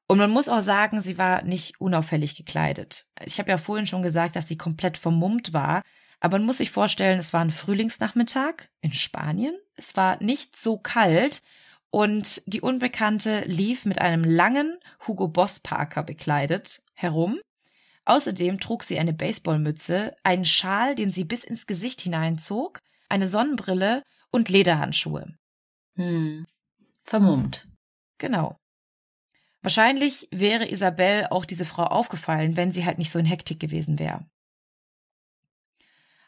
Und man muss auch sagen, sie war nicht unauffällig gekleidet. Ich habe ja vorhin schon gesagt, dass sie komplett vermummt war, aber man muss sich vorstellen, es war ein Frühlingsnachmittag in Spanien. Es war nicht so kalt und die Unbekannte lief mit einem langen Hugo Boss Parker bekleidet herum. Außerdem trug sie eine Baseballmütze, einen Schal, den sie bis ins Gesicht hineinzog, eine Sonnenbrille und Lederhandschuhe. Hm. Vermummt. Genau. Wahrscheinlich wäre Isabel auch diese Frau aufgefallen, wenn sie halt nicht so in Hektik gewesen wäre.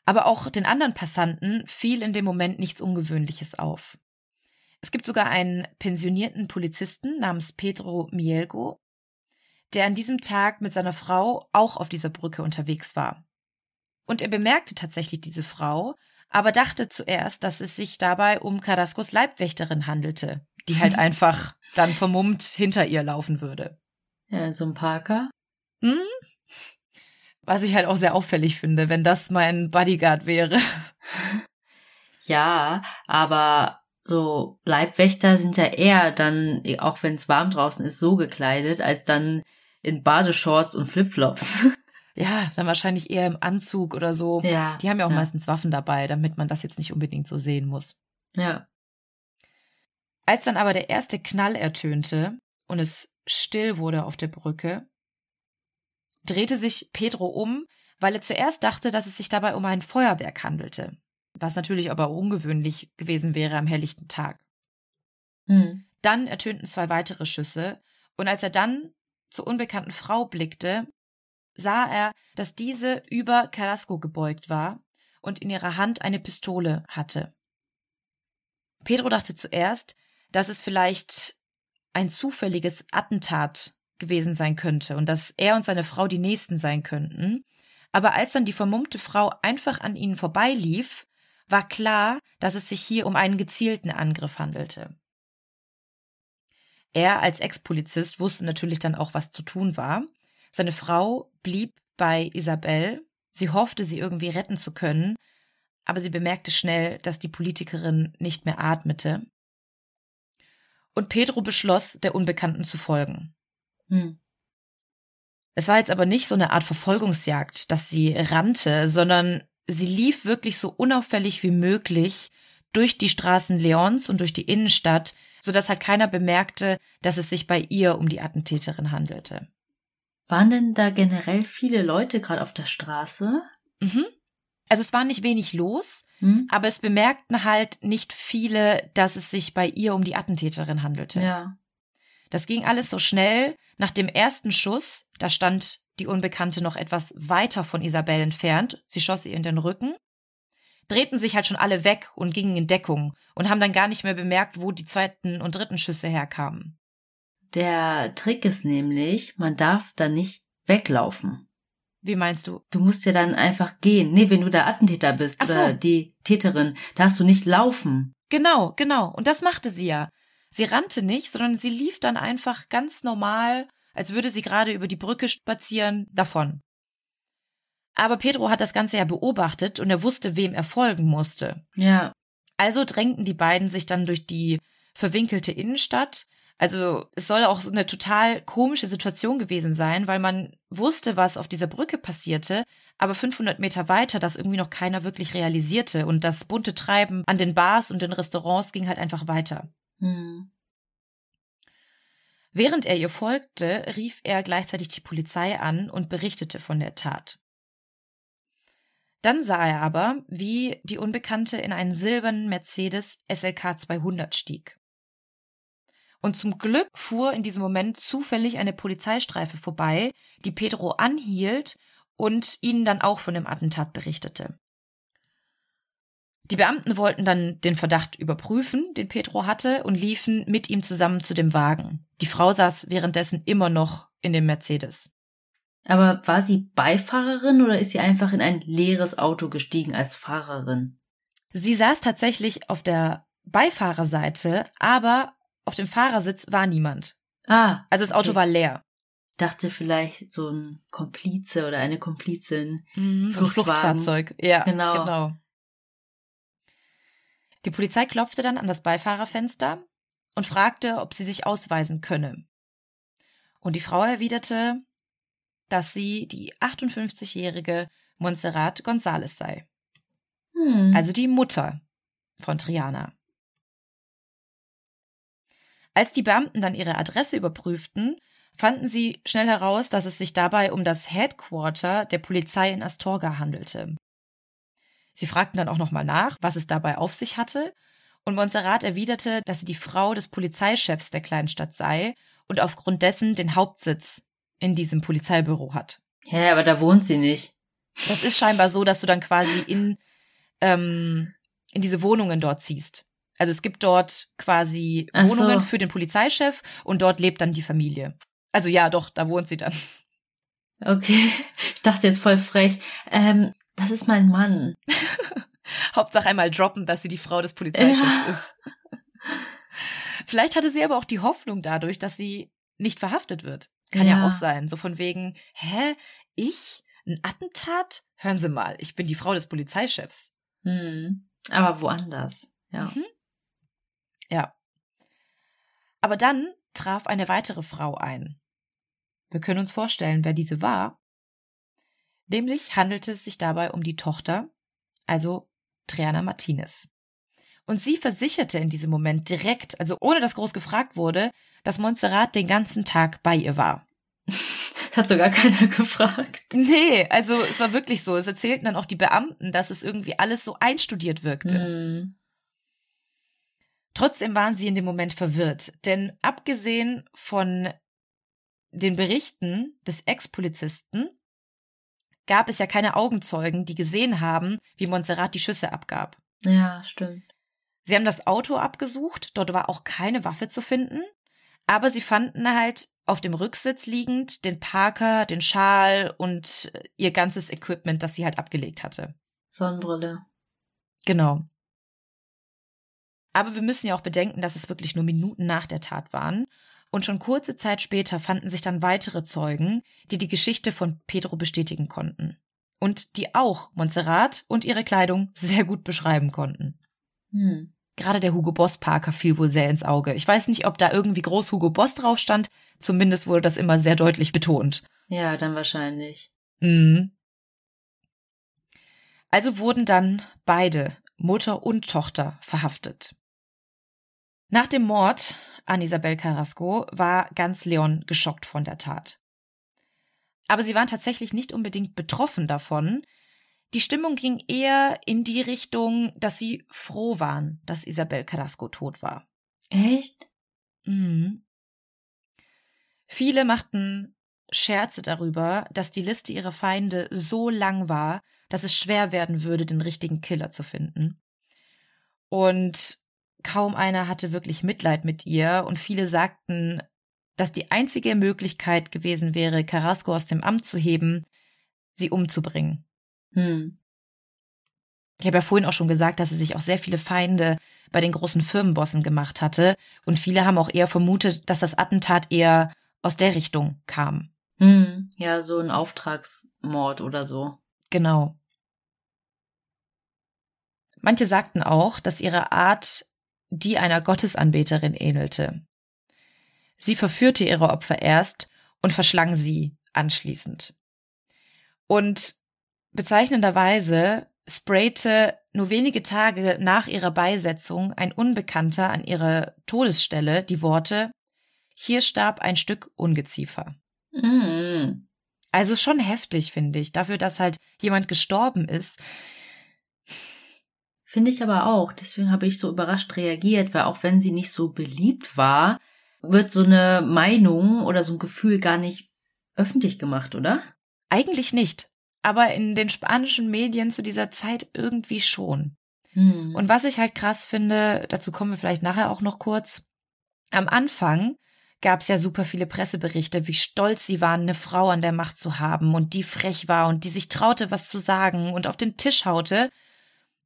Aber auch den anderen Passanten fiel in dem Moment nichts Ungewöhnliches auf. Es gibt sogar einen pensionierten Polizisten namens Pedro Mielgo, der an diesem Tag mit seiner Frau auch auf dieser Brücke unterwegs war. Und er bemerkte tatsächlich diese Frau, aber dachte zuerst, dass es sich dabei um Carrascos Leibwächterin handelte, die halt einfach dann vermummt hinter ihr laufen würde. Ja, so ein Parker. Hm? Was ich halt auch sehr auffällig finde, wenn das mein Bodyguard wäre. Ja, aber so Leibwächter sind ja eher dann, auch wenn es warm draußen ist, so gekleidet, als dann in Badeshorts und Flipflops. Ja, dann wahrscheinlich eher im Anzug oder so. Ja. Die haben ja auch ja. meistens Waffen dabei, damit man das jetzt nicht unbedingt so sehen muss. Ja. Als dann aber der erste Knall ertönte und es still wurde auf der Brücke, drehte sich Pedro um, weil er zuerst dachte, dass es sich dabei um ein Feuerwerk handelte was natürlich aber ungewöhnlich gewesen wäre am helllichten Tag. Hm. Dann ertönten zwei weitere Schüsse, und als er dann zur unbekannten Frau blickte, sah er, dass diese über Carrasco gebeugt war und in ihrer Hand eine Pistole hatte. Pedro dachte zuerst, dass es vielleicht ein zufälliges Attentat gewesen sein könnte und dass er und seine Frau die Nächsten sein könnten. Aber als dann die vermummte Frau einfach an ihnen vorbeilief, war klar, dass es sich hier um einen gezielten Angriff handelte. Er als Ex-Polizist wusste natürlich dann auch, was zu tun war. Seine Frau blieb bei Isabel. Sie hoffte, sie irgendwie retten zu können, aber sie bemerkte schnell, dass die Politikerin nicht mehr atmete. Und Pedro beschloss, der Unbekannten zu folgen. Hm. Es war jetzt aber nicht so eine Art Verfolgungsjagd, dass sie rannte, sondern sie lief wirklich so unauffällig wie möglich durch die Straßen Leons und durch die Innenstadt, so dass halt keiner bemerkte, dass es sich bei ihr um die Attentäterin handelte. Waren denn da generell viele Leute gerade auf der Straße? Mhm. Also es war nicht wenig los, mhm. aber es bemerkten halt nicht viele, dass es sich bei ihr um die Attentäterin handelte. Ja. Das ging alles so schnell. Nach dem ersten Schuss, da stand die Unbekannte noch etwas weiter von Isabel entfernt. Sie schoss ihr in den Rücken. Drehten sich halt schon alle weg und gingen in Deckung und haben dann gar nicht mehr bemerkt, wo die zweiten und dritten Schüsse herkamen. Der Trick ist nämlich, man darf da nicht weglaufen. Wie meinst du? Du musst ja dann einfach gehen. Nee, wenn du der Attentäter bist Ach oder so. die Täterin, darfst du nicht laufen. Genau, genau. Und das machte sie ja. Sie rannte nicht, sondern sie lief dann einfach ganz normal, als würde sie gerade über die Brücke spazieren, davon. Aber Pedro hat das Ganze ja beobachtet und er wusste, wem er folgen musste. Ja. Also drängten die beiden sich dann durch die verwinkelte Innenstadt. Also es soll auch so eine total komische Situation gewesen sein, weil man wusste, was auf dieser Brücke passierte, aber 500 Meter weiter das irgendwie noch keiner wirklich realisierte und das bunte Treiben an den Bars und den Restaurants ging halt einfach weiter. Hm. Während er ihr folgte, rief er gleichzeitig die Polizei an und berichtete von der Tat. Dann sah er aber, wie die Unbekannte in einen silbernen Mercedes SLK 200 stieg. Und zum Glück fuhr in diesem Moment zufällig eine Polizeistreife vorbei, die Pedro anhielt und ihnen dann auch von dem Attentat berichtete. Die Beamten wollten dann den Verdacht überprüfen, den Pedro hatte, und liefen mit ihm zusammen zu dem Wagen. Die Frau saß währenddessen immer noch in dem Mercedes. Aber war sie Beifahrerin oder ist sie einfach in ein leeres Auto gestiegen als Fahrerin? Sie saß tatsächlich auf der Beifahrerseite, aber auf dem Fahrersitz war niemand. Ah. Also das Auto okay. war leer. Dachte vielleicht so ein Komplize oder eine Komplizin. Mhm, so ein Fluchtfahrzeug. Ja, genau. genau. Die Polizei klopfte dann an das Beifahrerfenster und fragte, ob sie sich ausweisen könne. Und die Frau erwiderte, dass sie die 58-jährige Montserrat González sei. Hm. Also die Mutter von Triana. Als die Beamten dann ihre Adresse überprüften, fanden sie schnell heraus, dass es sich dabei um das Headquarter der Polizei in Astorga handelte. Sie fragten dann auch nochmal nach, was es dabei auf sich hatte, und Montserrat erwiderte, dass sie die Frau des Polizeichefs der Kleinstadt sei und aufgrund dessen den Hauptsitz in diesem Polizeibüro hat. Hä, aber da wohnt sie nicht. Das ist scheinbar so, dass du dann quasi in, ähm, in diese Wohnungen dort ziehst. Also es gibt dort quasi Ach Wohnungen so. für den Polizeichef und dort lebt dann die Familie. Also ja, doch, da wohnt sie dann. Okay, ich dachte jetzt voll frech. Ähm, das ist mein Mann. Hauptsache einmal droppen, dass sie die Frau des Polizeichefs ja. ist. Vielleicht hatte sie aber auch die Hoffnung dadurch, dass sie nicht verhaftet wird. Kann ja, ja auch sein. So von wegen, hä, ich? Ein Attentat? Hören Sie mal, ich bin die Frau des Polizeichefs. Hm. Aber woanders, ja. Mhm. Ja. Aber dann traf eine weitere Frau ein. Wir können uns vorstellen, wer diese war. Nämlich handelte es sich dabei um die Tochter, also Triana Martinez. Und sie versicherte in diesem Moment direkt, also ohne dass groß gefragt wurde, dass Montserrat den ganzen Tag bei ihr war. Das hat sogar keiner gefragt. Nee, also es war wirklich so. Es erzählten dann auch die Beamten, dass es irgendwie alles so einstudiert wirkte. Mm. Trotzdem waren sie in dem Moment verwirrt, denn abgesehen von den Berichten des Ex-Polizisten gab es ja keine Augenzeugen, die gesehen haben, wie Montserrat die Schüsse abgab. Ja, stimmt. Sie haben das Auto abgesucht, dort war auch keine Waffe zu finden, aber sie fanden halt auf dem Rücksitz liegend den Parker, den Schal und ihr ganzes Equipment, das sie halt abgelegt hatte. Sonnenbrille. Genau. Aber wir müssen ja auch bedenken, dass es wirklich nur Minuten nach der Tat waren. Und schon kurze Zeit später fanden sich dann weitere Zeugen, die die Geschichte von Pedro bestätigen konnten. Und die auch Montserrat und ihre Kleidung sehr gut beschreiben konnten. Hm. Gerade der Hugo Boss Parker fiel wohl sehr ins Auge. Ich weiß nicht, ob da irgendwie groß Hugo Boss drauf stand. Zumindest wurde das immer sehr deutlich betont. Ja, dann wahrscheinlich. Mhm. Also wurden dann beide, Mutter und Tochter, verhaftet. Nach dem Mord an Isabel Carrasco war ganz Leon geschockt von der Tat. Aber sie waren tatsächlich nicht unbedingt betroffen davon. Die Stimmung ging eher in die Richtung, dass sie froh waren, dass Isabel Carrasco tot war. Echt? Mhm. Viele machten Scherze darüber, dass die Liste ihrer Feinde so lang war, dass es schwer werden würde, den richtigen Killer zu finden. Und kaum einer hatte wirklich Mitleid mit ihr und viele sagten, dass die einzige Möglichkeit gewesen wäre, Carrasco aus dem Amt zu heben, sie umzubringen. Hm. Ich habe ja vorhin auch schon gesagt, dass sie sich auch sehr viele Feinde bei den großen Firmenbossen gemacht hatte und viele haben auch eher vermutet, dass das Attentat eher aus der Richtung kam. Hm. Ja, so ein Auftragsmord oder so. Genau. Manche sagten auch, dass ihre Art die einer Gottesanbeterin ähnelte. Sie verführte ihre Opfer erst und verschlang sie anschließend. Und bezeichnenderweise sprayte nur wenige Tage nach ihrer Beisetzung ein Unbekannter an ihrer Todesstelle die Worte Hier starb ein Stück Ungeziefer. Mm. Also schon heftig, finde ich, dafür, dass halt jemand gestorben ist. Finde ich aber auch. Deswegen habe ich so überrascht reagiert, weil auch wenn sie nicht so beliebt war, wird so eine Meinung oder so ein Gefühl gar nicht öffentlich gemacht, oder? Eigentlich nicht. Aber in den spanischen Medien zu dieser Zeit irgendwie schon. Hm. Und was ich halt krass finde, dazu kommen wir vielleicht nachher auch noch kurz. Am Anfang gab es ja super viele Presseberichte, wie stolz sie waren, eine Frau an der Macht zu haben und die frech war und die sich traute, was zu sagen und auf den Tisch haute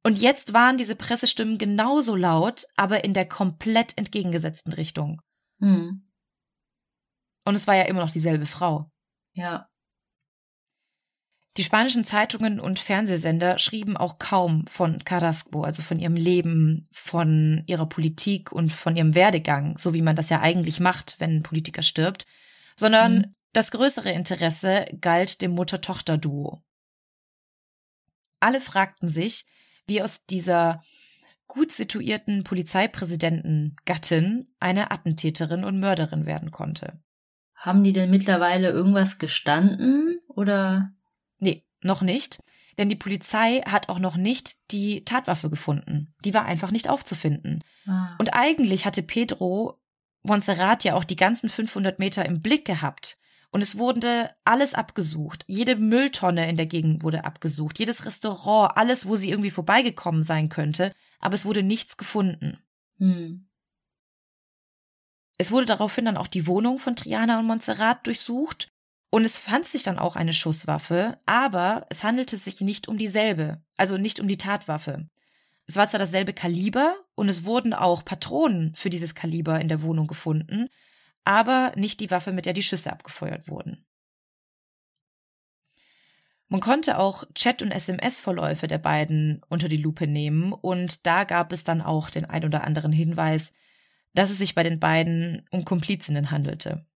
und jetzt waren diese Pressestimmen genauso laut, aber in der komplett entgegengesetzten Richtung. Hm. Und es war ja immer noch dieselbe Frau. Ja. Die spanischen Zeitungen und Fernsehsender schrieben auch kaum von Carrasco, also von ihrem Leben, von ihrer Politik und von ihrem Werdegang, so wie man das ja eigentlich macht, wenn ein Politiker stirbt, sondern mhm. das größere Interesse galt dem Mutter-Tochter-Duo. Alle fragten sich, wie aus dieser gut situierten Polizeipräsidenten-Gattin eine Attentäterin und Mörderin werden konnte. Haben die denn mittlerweile irgendwas gestanden oder? Nee, noch nicht. Denn die Polizei hat auch noch nicht die Tatwaffe gefunden. Die war einfach nicht aufzufinden. Ah. Und eigentlich hatte Pedro Montserrat ja auch die ganzen 500 Meter im Blick gehabt. Und es wurde alles abgesucht. Jede Mülltonne in der Gegend wurde abgesucht. Jedes Restaurant, alles, wo sie irgendwie vorbeigekommen sein könnte. Aber es wurde nichts gefunden. Hm. Es wurde daraufhin dann auch die Wohnung von Triana und Montserrat durchsucht. Und es fand sich dann auch eine Schusswaffe, aber es handelte sich nicht um dieselbe, also nicht um die Tatwaffe. Es war zwar dasselbe Kaliber und es wurden auch Patronen für dieses Kaliber in der Wohnung gefunden, aber nicht die Waffe, mit der die Schüsse abgefeuert wurden. Man konnte auch Chat- und SMS-Verläufe der beiden unter die Lupe nehmen und da gab es dann auch den ein oder anderen Hinweis, dass es sich bei den beiden um Komplizinnen handelte.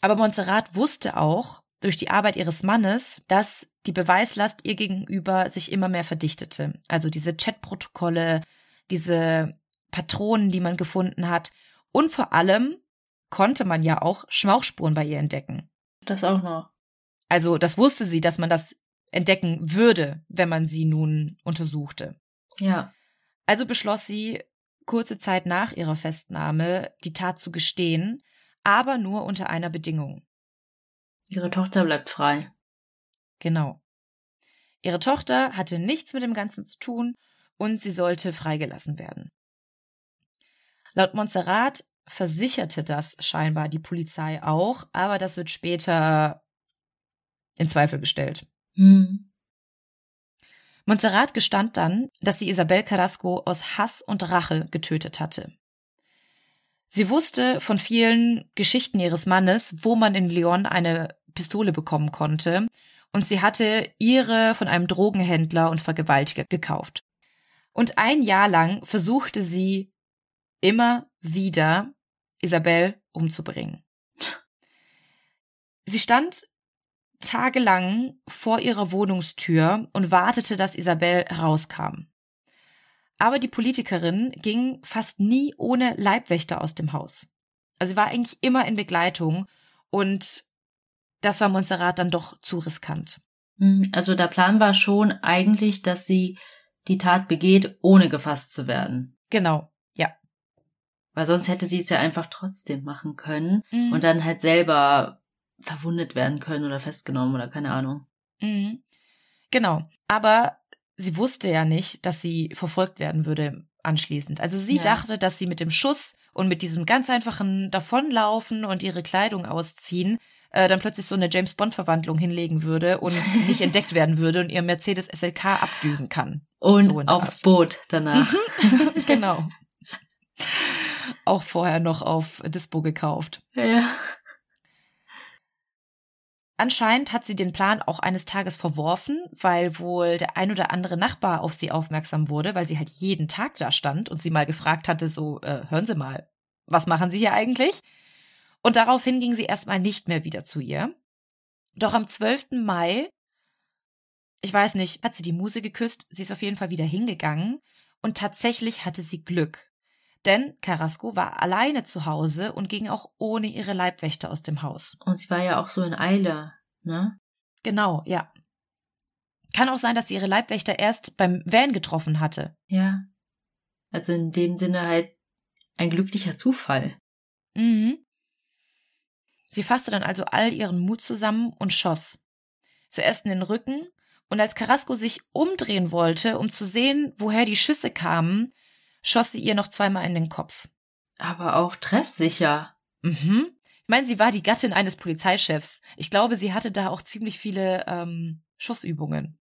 Aber Montserrat wusste auch durch die Arbeit ihres Mannes, dass die Beweislast ihr gegenüber sich immer mehr verdichtete. Also diese Chatprotokolle, diese Patronen, die man gefunden hat. Und vor allem konnte man ja auch Schmauchspuren bei ihr entdecken. Das auch noch. Also das wusste sie, dass man das entdecken würde, wenn man sie nun untersuchte. Ja. Also beschloss sie, kurze Zeit nach ihrer Festnahme die Tat zu gestehen, aber nur unter einer Bedingung. Ihre Tochter bleibt frei. Genau. Ihre Tochter hatte nichts mit dem Ganzen zu tun und sie sollte freigelassen werden. Laut Montserrat versicherte das scheinbar die Polizei auch, aber das wird später in Zweifel gestellt. Hm. Montserrat gestand dann, dass sie Isabel Carrasco aus Hass und Rache getötet hatte. Sie wusste von vielen Geschichten ihres Mannes, wo man in Leon eine Pistole bekommen konnte, und sie hatte ihre von einem Drogenhändler und Vergewaltiger gekauft. Und ein Jahr lang versuchte sie immer wieder Isabel umzubringen. Sie stand tagelang vor ihrer Wohnungstür und wartete, dass Isabel rauskam. Aber die Politikerin ging fast nie ohne Leibwächter aus dem Haus. Also sie war eigentlich immer in Begleitung und das war Montserrat dann doch zu riskant. Hm, also der Plan war schon eigentlich, dass sie die Tat begeht, ohne gefasst zu werden. Genau. Weil sonst hätte sie es ja einfach trotzdem machen können mhm. und dann halt selber verwundet werden können oder festgenommen oder keine Ahnung. Mhm. Genau. Aber sie wusste ja nicht, dass sie verfolgt werden würde anschließend. Also sie ja. dachte, dass sie mit dem Schuss und mit diesem ganz einfachen Davonlaufen und ihre Kleidung ausziehen, äh, dann plötzlich so eine James Bond Verwandlung hinlegen würde und nicht entdeckt werden würde und ihr Mercedes SLK abdüsen kann. Und so aufs Art. Boot danach. genau. Auch vorher noch auf Dispo gekauft. Ja. Anscheinend hat sie den Plan auch eines Tages verworfen, weil wohl der ein oder andere Nachbar auf sie aufmerksam wurde, weil sie halt jeden Tag da stand und sie mal gefragt hatte, so, äh, hören Sie mal, was machen Sie hier eigentlich? Und daraufhin ging sie erstmal nicht mehr wieder zu ihr. Doch am 12. Mai, ich weiß nicht, hat sie die Muse geküsst, sie ist auf jeden Fall wieder hingegangen und tatsächlich hatte sie Glück. Denn Carrasco war alleine zu Hause und ging auch ohne ihre Leibwächter aus dem Haus. Und sie war ja auch so in Eile, ne? Genau, ja. Kann auch sein, dass sie ihre Leibwächter erst beim Van getroffen hatte. Ja. Also in dem Sinne halt ein glücklicher Zufall. Mhm. Sie fasste dann also all ihren Mut zusammen und schoss. Zuerst in den Rücken, und als Carrasco sich umdrehen wollte, um zu sehen, woher die Schüsse kamen, schoss sie ihr noch zweimal in den Kopf. Aber auch treffsicher. Mhm. Ich meine, sie war die Gattin eines Polizeichefs. Ich glaube, sie hatte da auch ziemlich viele ähm, Schussübungen.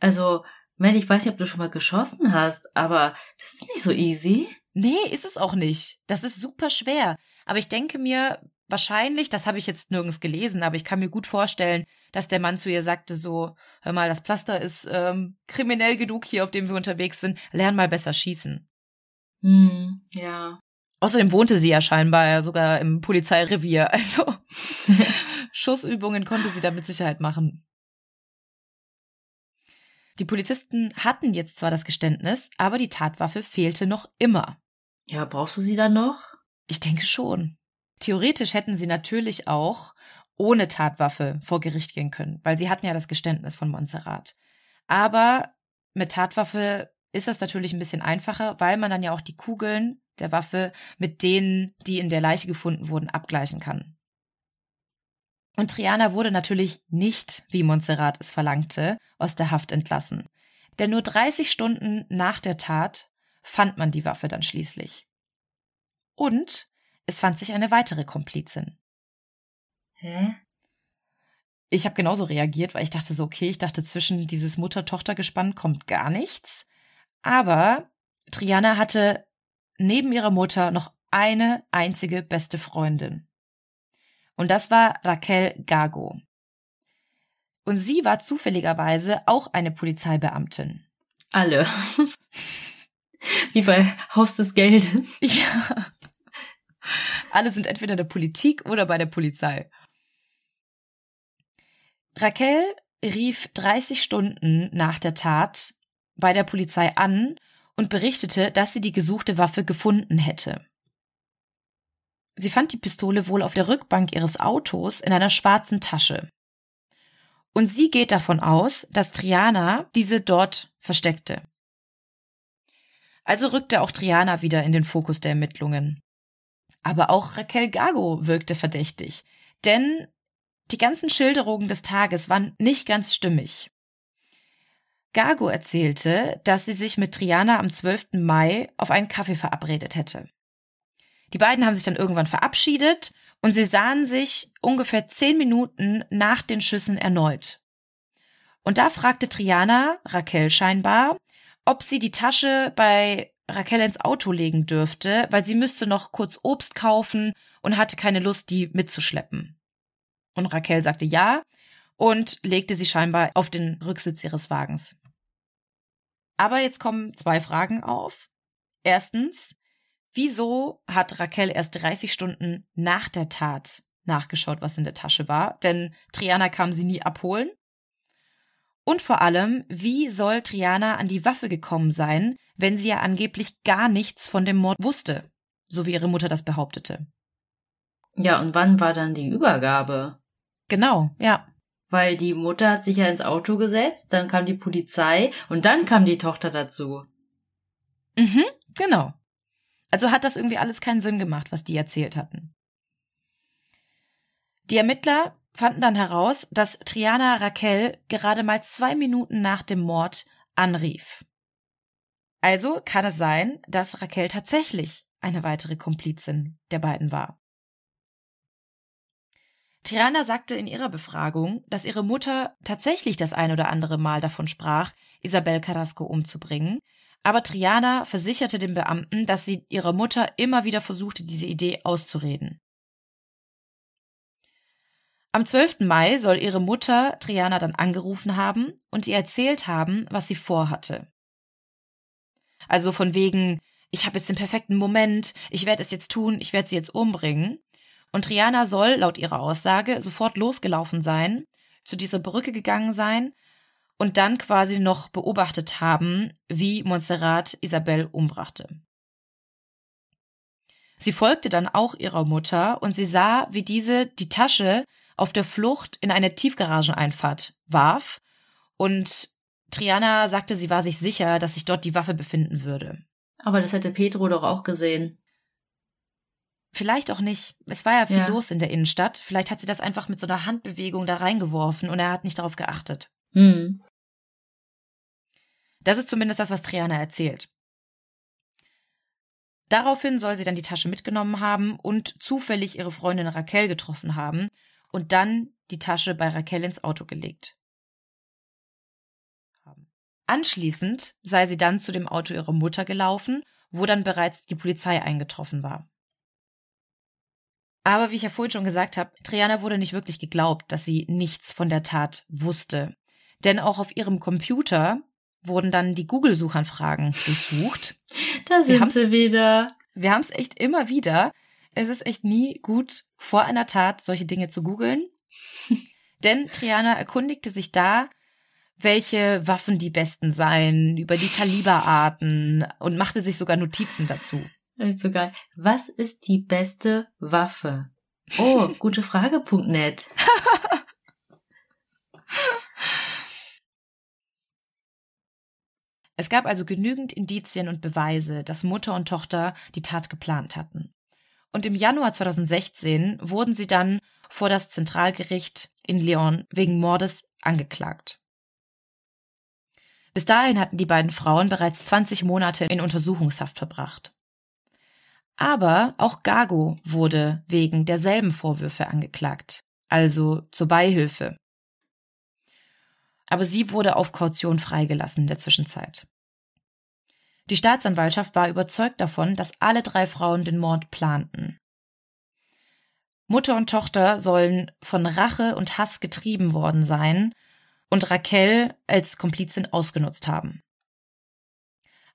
Also, Mel, ich weiß nicht, ob du schon mal geschossen hast, aber das ist nicht so easy. Nee, ist es auch nicht. Das ist super schwer. Aber ich denke mir, wahrscheinlich, das habe ich jetzt nirgends gelesen, aber ich kann mir gut vorstellen, dass der Mann zu ihr sagte so, hör mal, das Pflaster ist ähm, kriminell genug hier, auf dem wir unterwegs sind, lern mal besser schießen. Hm, ja. Außerdem wohnte sie ja scheinbar sogar im Polizeirevier, also Schussübungen konnte sie da mit Sicherheit machen. Die Polizisten hatten jetzt zwar das Geständnis, aber die Tatwaffe fehlte noch immer. Ja, brauchst du sie dann noch? Ich denke schon. Theoretisch hätten sie natürlich auch ohne Tatwaffe vor Gericht gehen können, weil sie hatten ja das Geständnis von Montserrat. Aber mit Tatwaffe ist das natürlich ein bisschen einfacher, weil man dann ja auch die Kugeln der Waffe mit denen, die in der Leiche gefunden wurden, abgleichen kann. Und Triana wurde natürlich nicht, wie Montserrat es verlangte, aus der Haft entlassen. Denn nur 30 Stunden nach der Tat fand man die Waffe dann schließlich. Und es fand sich eine weitere Komplizin. Hä? Ich habe genauso reagiert, weil ich dachte so, okay, ich dachte, zwischen dieses Mutter-Tochter-Gespann kommt gar nichts. Aber Triana hatte neben ihrer Mutter noch eine einzige beste Freundin. Und das war Raquel Gago. Und sie war zufälligerweise auch eine Polizeibeamtin. Alle. Wie bei Haus des Geldes. Ja. Alle sind entweder in der Politik oder bei der Polizei. Raquel rief 30 Stunden nach der Tat bei der Polizei an und berichtete, dass sie die gesuchte Waffe gefunden hätte. Sie fand die Pistole wohl auf der Rückbank ihres Autos in einer schwarzen Tasche. Und sie geht davon aus, dass Triana diese dort versteckte. Also rückte auch Triana wieder in den Fokus der Ermittlungen. Aber auch Raquel Gago wirkte verdächtig, denn die ganzen Schilderungen des Tages waren nicht ganz stimmig. Gago erzählte, dass sie sich mit Triana am 12. Mai auf einen Kaffee verabredet hätte. Die beiden haben sich dann irgendwann verabschiedet und sie sahen sich ungefähr zehn Minuten nach den Schüssen erneut. Und da fragte Triana Raquel scheinbar, ob sie die Tasche bei Raquel ins Auto legen dürfte, weil sie müsste noch kurz Obst kaufen und hatte keine Lust, die mitzuschleppen. Und Raquel sagte ja und legte sie scheinbar auf den Rücksitz ihres Wagens. Aber jetzt kommen zwei Fragen auf. Erstens, wieso hat Raquel erst 30 Stunden nach der Tat nachgeschaut, was in der Tasche war? Denn Triana kam sie nie abholen. Und vor allem, wie soll Triana an die Waffe gekommen sein, wenn sie ja angeblich gar nichts von dem Mord wusste, so wie ihre Mutter das behauptete? Ja, und wann war dann die Übergabe? Genau, ja. Weil die Mutter hat sich ja ins Auto gesetzt, dann kam die Polizei und dann kam die Tochter dazu. Mhm, genau. Also hat das irgendwie alles keinen Sinn gemacht, was die erzählt hatten. Die Ermittler fanden dann heraus, dass Triana Raquel gerade mal zwei Minuten nach dem Mord anrief. Also kann es sein, dass Raquel tatsächlich eine weitere Komplizin der beiden war. Triana sagte in ihrer Befragung, dass ihre Mutter tatsächlich das ein oder andere Mal davon sprach, Isabel Carrasco umzubringen, aber Triana versicherte dem Beamten, dass sie ihrer Mutter immer wieder versuchte, diese Idee auszureden. Am 12. Mai soll ihre Mutter Triana dann angerufen haben und ihr erzählt haben, was sie vorhatte. Also von wegen, ich habe jetzt den perfekten Moment, ich werde es jetzt tun, ich werde sie jetzt umbringen. Und Triana soll, laut ihrer Aussage, sofort losgelaufen sein, zu dieser Brücke gegangen sein und dann quasi noch beobachtet haben, wie Montserrat Isabel umbrachte. Sie folgte dann auch ihrer Mutter und sie sah, wie diese die Tasche auf der Flucht in eine Tiefgarageneinfahrt warf und Triana sagte, sie war sich sicher, dass sich dort die Waffe befinden würde. Aber das hätte Pedro doch auch gesehen. Vielleicht auch nicht. Es war ja viel ja. los in der Innenstadt. Vielleicht hat sie das einfach mit so einer Handbewegung da reingeworfen und er hat nicht darauf geachtet. Hm. Das ist zumindest das, was Triana erzählt. Daraufhin soll sie dann die Tasche mitgenommen haben und zufällig ihre Freundin Raquel getroffen haben und dann die Tasche bei Raquel ins Auto gelegt. Anschließend sei sie dann zu dem Auto ihrer Mutter gelaufen, wo dann bereits die Polizei eingetroffen war. Aber wie ich ja vorhin schon gesagt habe, Triana wurde nicht wirklich geglaubt, dass sie nichts von der Tat wusste. Denn auch auf ihrem Computer wurden dann die Google-Suchanfragen durchsucht. Da sind sie wieder. Wir haben es echt immer wieder. Es ist echt nie gut, vor einer Tat solche Dinge zu googeln. Denn Triana erkundigte sich da, welche Waffen die besten seien, über die Kaliberarten und machte sich sogar Notizen dazu. Das ist so geil. Was ist die beste Waffe? Oh, gute Frage.net. Es gab also genügend Indizien und Beweise, dass Mutter und Tochter die Tat geplant hatten. Und im Januar 2016 wurden sie dann vor das Zentralgericht in Lyon wegen Mordes angeklagt. Bis dahin hatten die beiden Frauen bereits 20 Monate in Untersuchungshaft verbracht. Aber auch Gago wurde wegen derselben Vorwürfe angeklagt, also zur Beihilfe aber sie wurde auf Kaution freigelassen in der Zwischenzeit. Die Staatsanwaltschaft war überzeugt davon, dass alle drei Frauen den Mord planten. Mutter und Tochter sollen von Rache und Hass getrieben worden sein und Raquel als Komplizin ausgenutzt haben.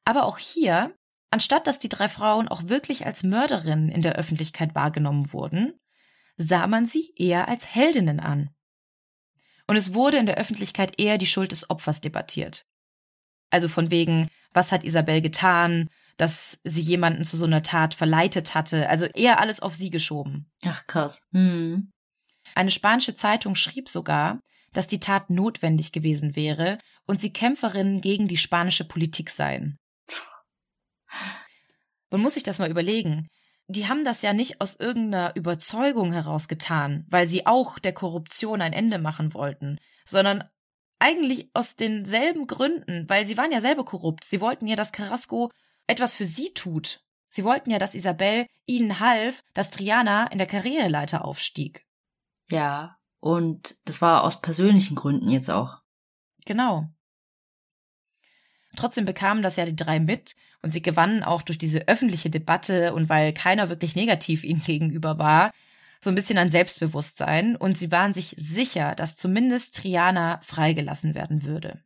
Aber auch hier, anstatt dass die drei Frauen auch wirklich als Mörderinnen in der Öffentlichkeit wahrgenommen wurden, sah man sie eher als Heldinnen an. Und es wurde in der Öffentlichkeit eher die Schuld des Opfers debattiert. Also von wegen, was hat Isabel getan, dass sie jemanden zu so einer Tat verleitet hatte. Also eher alles auf sie geschoben. Ach krass. Hm. Eine spanische Zeitung schrieb sogar, dass die Tat notwendig gewesen wäre und sie Kämpferinnen gegen die spanische Politik seien. Man muss sich das mal überlegen die haben das ja nicht aus irgendeiner Überzeugung heraus getan, weil sie auch der Korruption ein Ende machen wollten, sondern eigentlich aus denselben Gründen, weil sie waren ja selber korrupt. Sie wollten ja, dass Carrasco etwas für sie tut. Sie wollten ja, dass Isabel ihnen half, dass Triana in der Karriereleiter aufstieg. Ja, und das war aus persönlichen Gründen jetzt auch. Genau. Trotzdem bekamen das ja die drei mit und sie gewannen auch durch diese öffentliche Debatte und weil keiner wirklich negativ ihnen gegenüber war, so ein bisschen an Selbstbewusstsein und sie waren sich sicher, dass zumindest Triana freigelassen werden würde.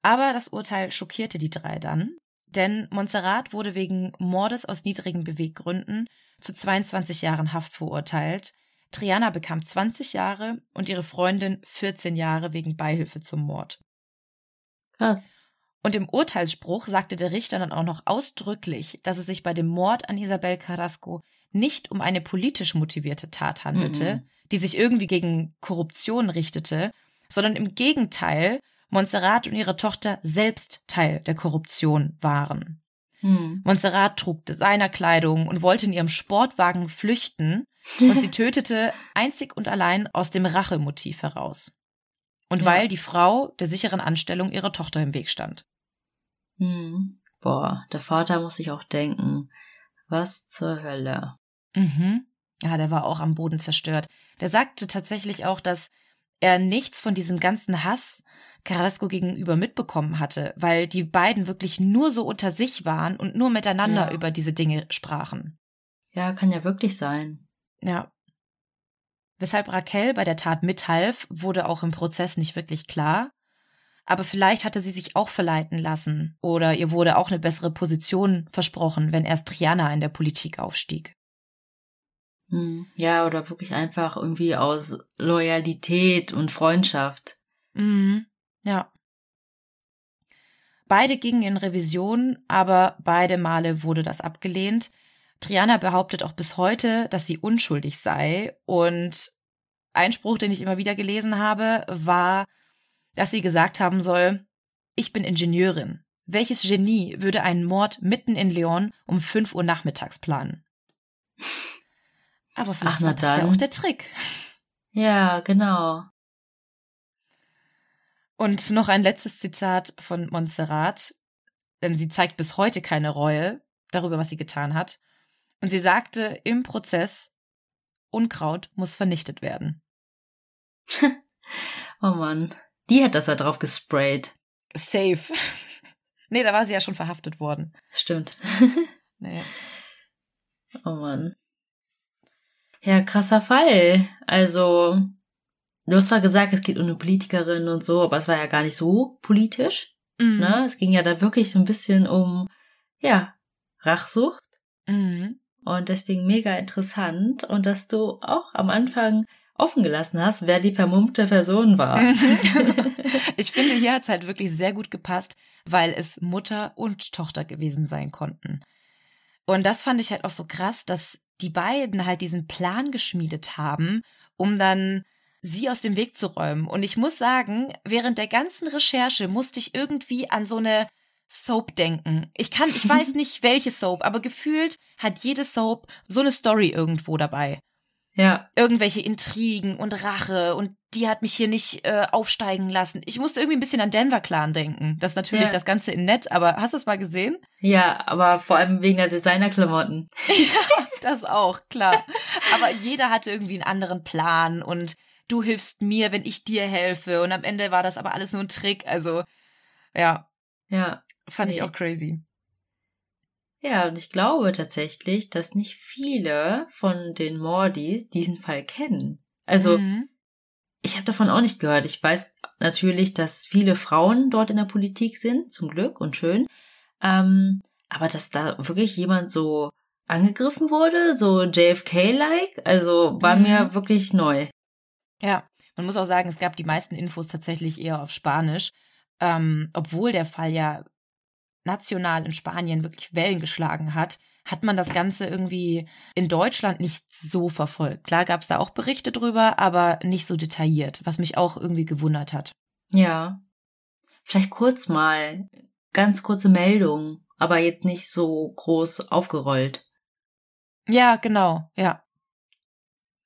Aber das Urteil schockierte die drei dann, denn Montserrat wurde wegen Mordes aus niedrigen Beweggründen zu 22 Jahren Haft verurteilt. Triana bekam 20 Jahre und ihre Freundin 14 Jahre wegen Beihilfe zum Mord. Krass. Und im Urteilsspruch sagte der Richter dann auch noch ausdrücklich, dass es sich bei dem Mord an Isabel Carrasco nicht um eine politisch motivierte Tat handelte, mhm. die sich irgendwie gegen Korruption richtete, sondern im Gegenteil Montserrat und ihre Tochter selbst Teil der Korruption waren. Mhm. Montserrat trug Designerkleidung und wollte in ihrem Sportwagen flüchten und sie tötete einzig und allein aus dem Rachemotiv heraus. Und ja. weil die Frau der sicheren Anstellung ihrer Tochter im Weg stand. Hm. Boah, der Vater muss sich auch denken, was zur Hölle. Mhm. Ja, der war auch am Boden zerstört. Der sagte tatsächlich auch, dass er nichts von diesem ganzen Hass Carrasco gegenüber mitbekommen hatte, weil die beiden wirklich nur so unter sich waren und nur miteinander ja. über diese Dinge sprachen. Ja, kann ja wirklich sein. Ja. Weshalb Raquel bei der Tat mithalf, wurde auch im Prozess nicht wirklich klar aber vielleicht hatte sie sich auch verleiten lassen oder ihr wurde auch eine bessere Position versprochen, wenn erst Triana in der Politik aufstieg. Hm, ja, oder wirklich einfach irgendwie aus Loyalität und Freundschaft. Mhm. Ja. Beide gingen in Revision, aber beide Male wurde das abgelehnt. Triana behauptet auch bis heute, dass sie unschuldig sei. Und ein Spruch, den ich immer wieder gelesen habe, war, dass sie gesagt haben soll, ich bin Ingenieurin. Welches Genie würde einen Mord mitten in Leon um 5 Uhr nachmittags planen? Aber vielleicht Ach, war das ja auch der Trick. Ja, genau. Und noch ein letztes Zitat von Montserrat, denn sie zeigt bis heute keine Reue darüber, was sie getan hat. Und sie sagte im Prozess, Unkraut muss vernichtet werden. oh Mann. Die hat das da drauf gesprayt. Safe. nee, da war sie ja schon verhaftet worden. Stimmt. nee. Oh Mann. Ja, krasser Fall. Also, du hast zwar gesagt, es geht um eine Politikerin und so, aber es war ja gar nicht so politisch. Mhm. Ne? Es ging ja da wirklich so ein bisschen um, ja, Rachsucht. Mhm. Und deswegen mega interessant. Und dass du auch am Anfang offen gelassen hast, wer die vermummte Person war. ich finde, hier hat es halt wirklich sehr gut gepasst, weil es Mutter und Tochter gewesen sein konnten. Und das fand ich halt auch so krass, dass die beiden halt diesen Plan geschmiedet haben, um dann sie aus dem Weg zu räumen. Und ich muss sagen, während der ganzen Recherche musste ich irgendwie an so eine Soap denken. Ich kann, ich weiß nicht welche Soap, aber gefühlt hat jede Soap so eine Story irgendwo dabei. Ja. Irgendwelche Intrigen und Rache und die hat mich hier nicht äh, aufsteigen lassen. Ich musste irgendwie ein bisschen an Denver Clan denken. Das ist natürlich ja. das Ganze in nett, aber hast du es mal gesehen? Ja, aber vor allem wegen der Designerklamotten. ja, das auch, klar. aber jeder hatte irgendwie einen anderen Plan und du hilfst mir, wenn ich dir helfe. Und am Ende war das aber alles nur ein Trick. Also, ja. Ja. Fand nee. ich auch crazy. Ja, und ich glaube tatsächlich, dass nicht viele von den Mordis diesen Fall kennen. Also, mhm. ich habe davon auch nicht gehört. Ich weiß natürlich, dass viele Frauen dort in der Politik sind, zum Glück und schön. Ähm, aber dass da wirklich jemand so angegriffen wurde, so JFK-like, also war mhm. mir wirklich neu. Ja, man muss auch sagen, es gab die meisten Infos tatsächlich eher auf Spanisch, ähm, obwohl der Fall ja national in Spanien wirklich Wellen geschlagen hat, hat man das Ganze irgendwie in Deutschland nicht so verfolgt. Klar gab es da auch Berichte drüber, aber nicht so detailliert, was mich auch irgendwie gewundert hat. Ja. Vielleicht kurz mal, ganz kurze Meldung, aber jetzt nicht so groß aufgerollt. Ja, genau, ja.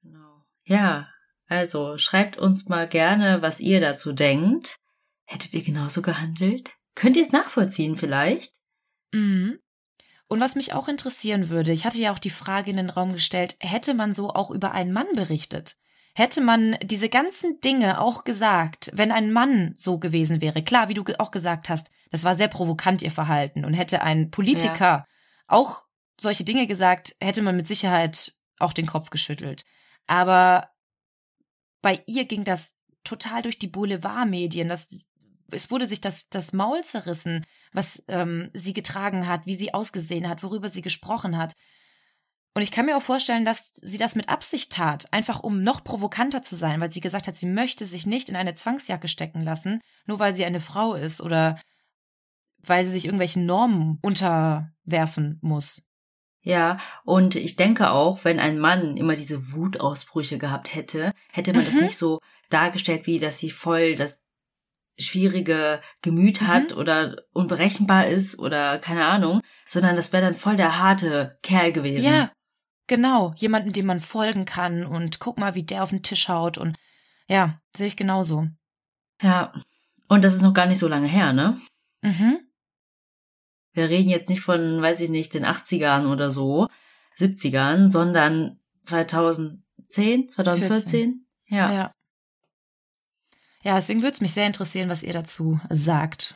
Genau. Ja, also schreibt uns mal gerne, was ihr dazu denkt. Hättet ihr genauso gehandelt? Könnt ihr es nachvollziehen vielleicht? Mhm. Und was mich auch interessieren würde, ich hatte ja auch die Frage in den Raum gestellt, hätte man so auch über einen Mann berichtet? hätte man diese ganzen Dinge auch gesagt, wenn ein Mann so gewesen wäre. Klar, wie du auch gesagt hast, das war sehr provokant ihr Verhalten und hätte ein Politiker ja. auch solche Dinge gesagt, hätte man mit Sicherheit auch den Kopf geschüttelt. Aber bei ihr ging das total durch die Boulevardmedien. Das, es wurde sich das, das Maul zerrissen, was ähm, sie getragen hat, wie sie ausgesehen hat, worüber sie gesprochen hat. Und ich kann mir auch vorstellen, dass sie das mit Absicht tat, einfach um noch provokanter zu sein, weil sie gesagt hat, sie möchte sich nicht in eine Zwangsjacke stecken lassen, nur weil sie eine Frau ist oder weil sie sich irgendwelchen Normen unterwerfen muss. Ja, und ich denke auch, wenn ein Mann immer diese Wutausbrüche gehabt hätte, hätte man mhm. das nicht so dargestellt, wie dass sie voll das schwierige Gemüt mhm. hat oder unberechenbar ist oder keine Ahnung, sondern das wäre dann voll der harte Kerl gewesen. Ja, genau. Jemanden, dem man folgen kann und guck mal, wie der auf den Tisch haut und ja, sehe ich genauso. Ja. Und das ist noch gar nicht so lange her, ne? Mhm. Wir reden jetzt nicht von, weiß ich nicht, den 80ern oder so, 70ern, sondern 2010, 2014. 14. Ja. ja. Ja, deswegen würde es mich sehr interessieren, was ihr dazu sagt.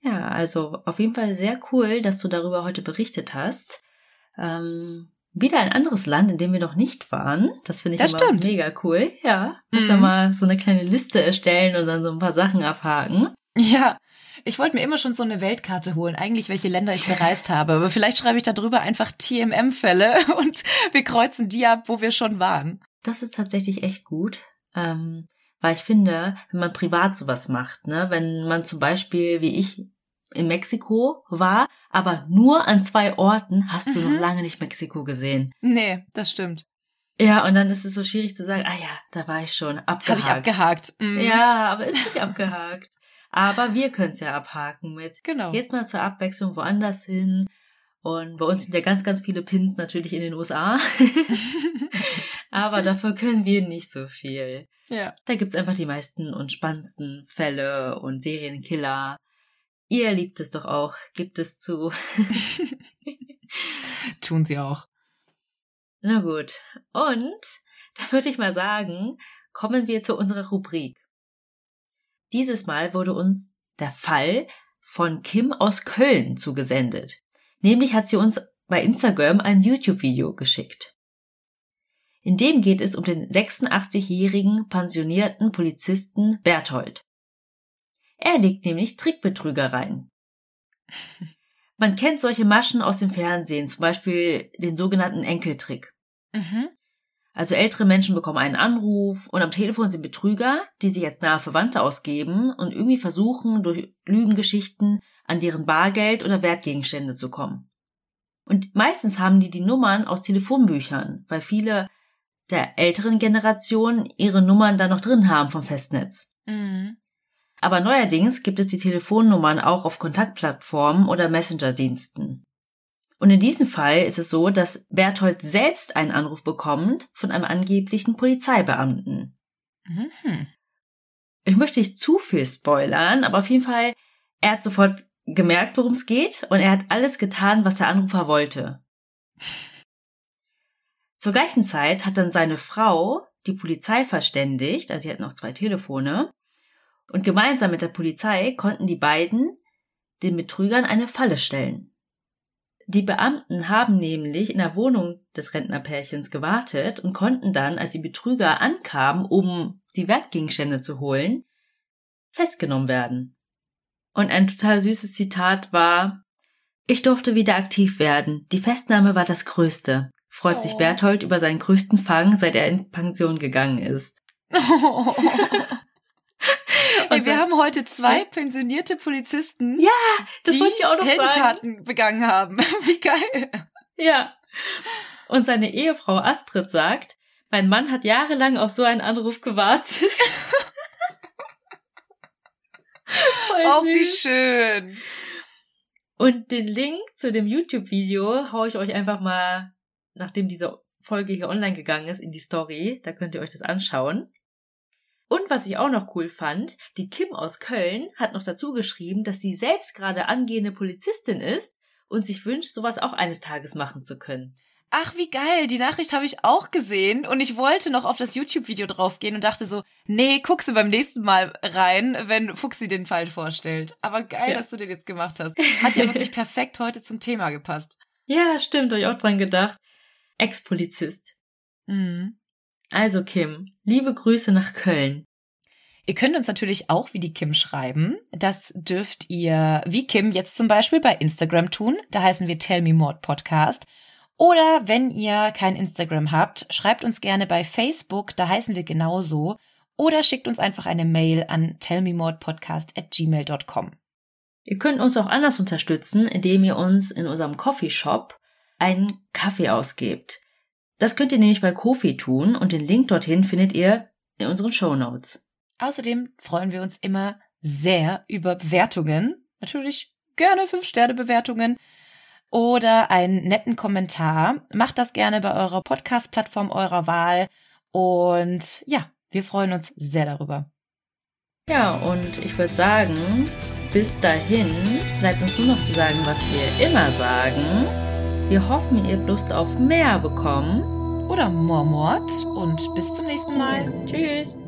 Ja, also auf jeden Fall sehr cool, dass du darüber heute berichtet hast. Ähm, wieder ein anderes Land, in dem wir noch nicht waren. Das finde ich das immer stimmt. mega cool. Ja, müssen mhm. wir mal so eine kleine Liste erstellen und dann so ein paar Sachen abhaken. Ja, ich wollte mir immer schon so eine Weltkarte holen, eigentlich welche Länder ich bereist habe. Aber vielleicht schreibe ich da drüber einfach TMM-Fälle und wir kreuzen die ab, wo wir schon waren. Das ist tatsächlich echt gut. Ähm, weil ich finde, wenn man privat sowas macht, ne, wenn man zum Beispiel, wie ich, in Mexiko war, aber nur an zwei Orten hast du mhm. noch lange nicht Mexiko gesehen. Nee, das stimmt. Ja, und dann ist es so schwierig zu sagen, ah ja, da war ich schon abgehakt. Habe ich abgehakt. Mhm. Ja, aber ist nicht abgehakt. Aber wir können es ja abhaken mit. Genau. Jetzt mal zur Abwechslung woanders hin. Und bei uns sind ja ganz, ganz viele Pins natürlich in den USA. aber dafür können wir nicht so viel. Ja. Da gibt's einfach die meisten und spannendsten Fälle und Serienkiller. Ihr liebt es doch auch, gibt es zu. Tun sie auch. Na gut. Und da würde ich mal sagen, kommen wir zu unserer Rubrik. Dieses Mal wurde uns der Fall von Kim aus Köln zugesendet. Nämlich hat sie uns bei Instagram ein YouTube-Video geschickt. In dem geht es um den 86-jährigen pensionierten Polizisten Berthold. Er legt nämlich Trickbetrügereien. Man kennt solche Maschen aus dem Fernsehen, zum Beispiel den sogenannten Enkeltrick. Mhm. Also ältere Menschen bekommen einen Anruf und am Telefon sind Betrüger, die sich als nahe Verwandte ausgeben und irgendwie versuchen, durch Lügengeschichten an deren Bargeld oder Wertgegenstände zu kommen. Und meistens haben die die Nummern aus Telefonbüchern, weil viele der älteren Generation ihre Nummern da noch drin haben vom Festnetz. Mhm. Aber neuerdings gibt es die Telefonnummern auch auf Kontaktplattformen oder Messenger-Diensten. Und in diesem Fall ist es so, dass Berthold selbst einen Anruf bekommt von einem angeblichen Polizeibeamten. Mhm. Ich möchte nicht zu viel spoilern, aber auf jeden Fall, er hat sofort gemerkt, worum es geht und er hat alles getan, was der Anrufer wollte. Zur gleichen Zeit hat dann seine Frau die Polizei verständigt, also sie hatten auch zwei Telefone, und gemeinsam mit der Polizei konnten die beiden den Betrügern eine Falle stellen. Die Beamten haben nämlich in der Wohnung des Rentnerpärchens gewartet und konnten dann, als die Betrüger ankamen, um die Wertgegenstände zu holen, festgenommen werden. Und ein total süßes Zitat war, ich durfte wieder aktiv werden. Die Festnahme war das Größte freut oh. sich Berthold über seinen größten Fang, seit er in Pension gegangen ist. Oh. Ey, wir haben heute zwei pensionierte Polizisten, ja, das die wollte ich auch noch Heldentaten sagen. begangen haben. Wie geil. Ja. Und seine Ehefrau Astrid sagt, mein Mann hat jahrelang auf so einen Anruf gewartet. oh, wie schön. Und den Link zu dem YouTube-Video haue ich euch einfach mal nachdem diese Folge hier online gegangen ist, in die Story. Da könnt ihr euch das anschauen. Und was ich auch noch cool fand, die Kim aus Köln hat noch dazu geschrieben, dass sie selbst gerade angehende Polizistin ist und sich wünscht, sowas auch eines Tages machen zu können. ach wie geil, die Nachricht habe ich auch gesehen und ich wollte noch auf das YouTube-Video draufgehen und dachte so, nee, guck sie beim nächsten Mal rein, wenn Fuchsi den Fall vorstellt. Aber geil, Tja. dass du den jetzt gemacht hast. Hat ja wirklich perfekt heute zum Thema gepasst. Ja, stimmt, habe ich auch dran gedacht. Ex-Polizist. Mhm. Also Kim, liebe Grüße nach Köln. Ihr könnt uns natürlich auch wie die Kim schreiben. Das dürft ihr wie Kim jetzt zum Beispiel bei Instagram tun. Da heißen wir Tell Me More Podcast. Oder wenn ihr kein Instagram habt, schreibt uns gerne bei Facebook, da heißen wir genauso. Oder schickt uns einfach eine Mail an tellmemodpodcast at gmail.com. Ihr könnt uns auch anders unterstützen, indem ihr uns in unserem Coffeeshop einen Kaffee ausgebt. Das könnt ihr nämlich bei Kofi tun und den Link dorthin findet ihr in unseren Show Notes. Außerdem freuen wir uns immer sehr über Bewertungen. Natürlich gerne 5-Sterne-Bewertungen oder einen netten Kommentar. Macht das gerne bei eurer Podcast-Plattform eurer Wahl. Und ja, wir freuen uns sehr darüber. Ja, und ich würde sagen, bis dahin bleibt uns nur noch zu sagen, was wir immer sagen. Wir hoffen, ihr habt Lust auf mehr bekommen. Oder Mormort und bis zum nächsten Mal. Tschüss.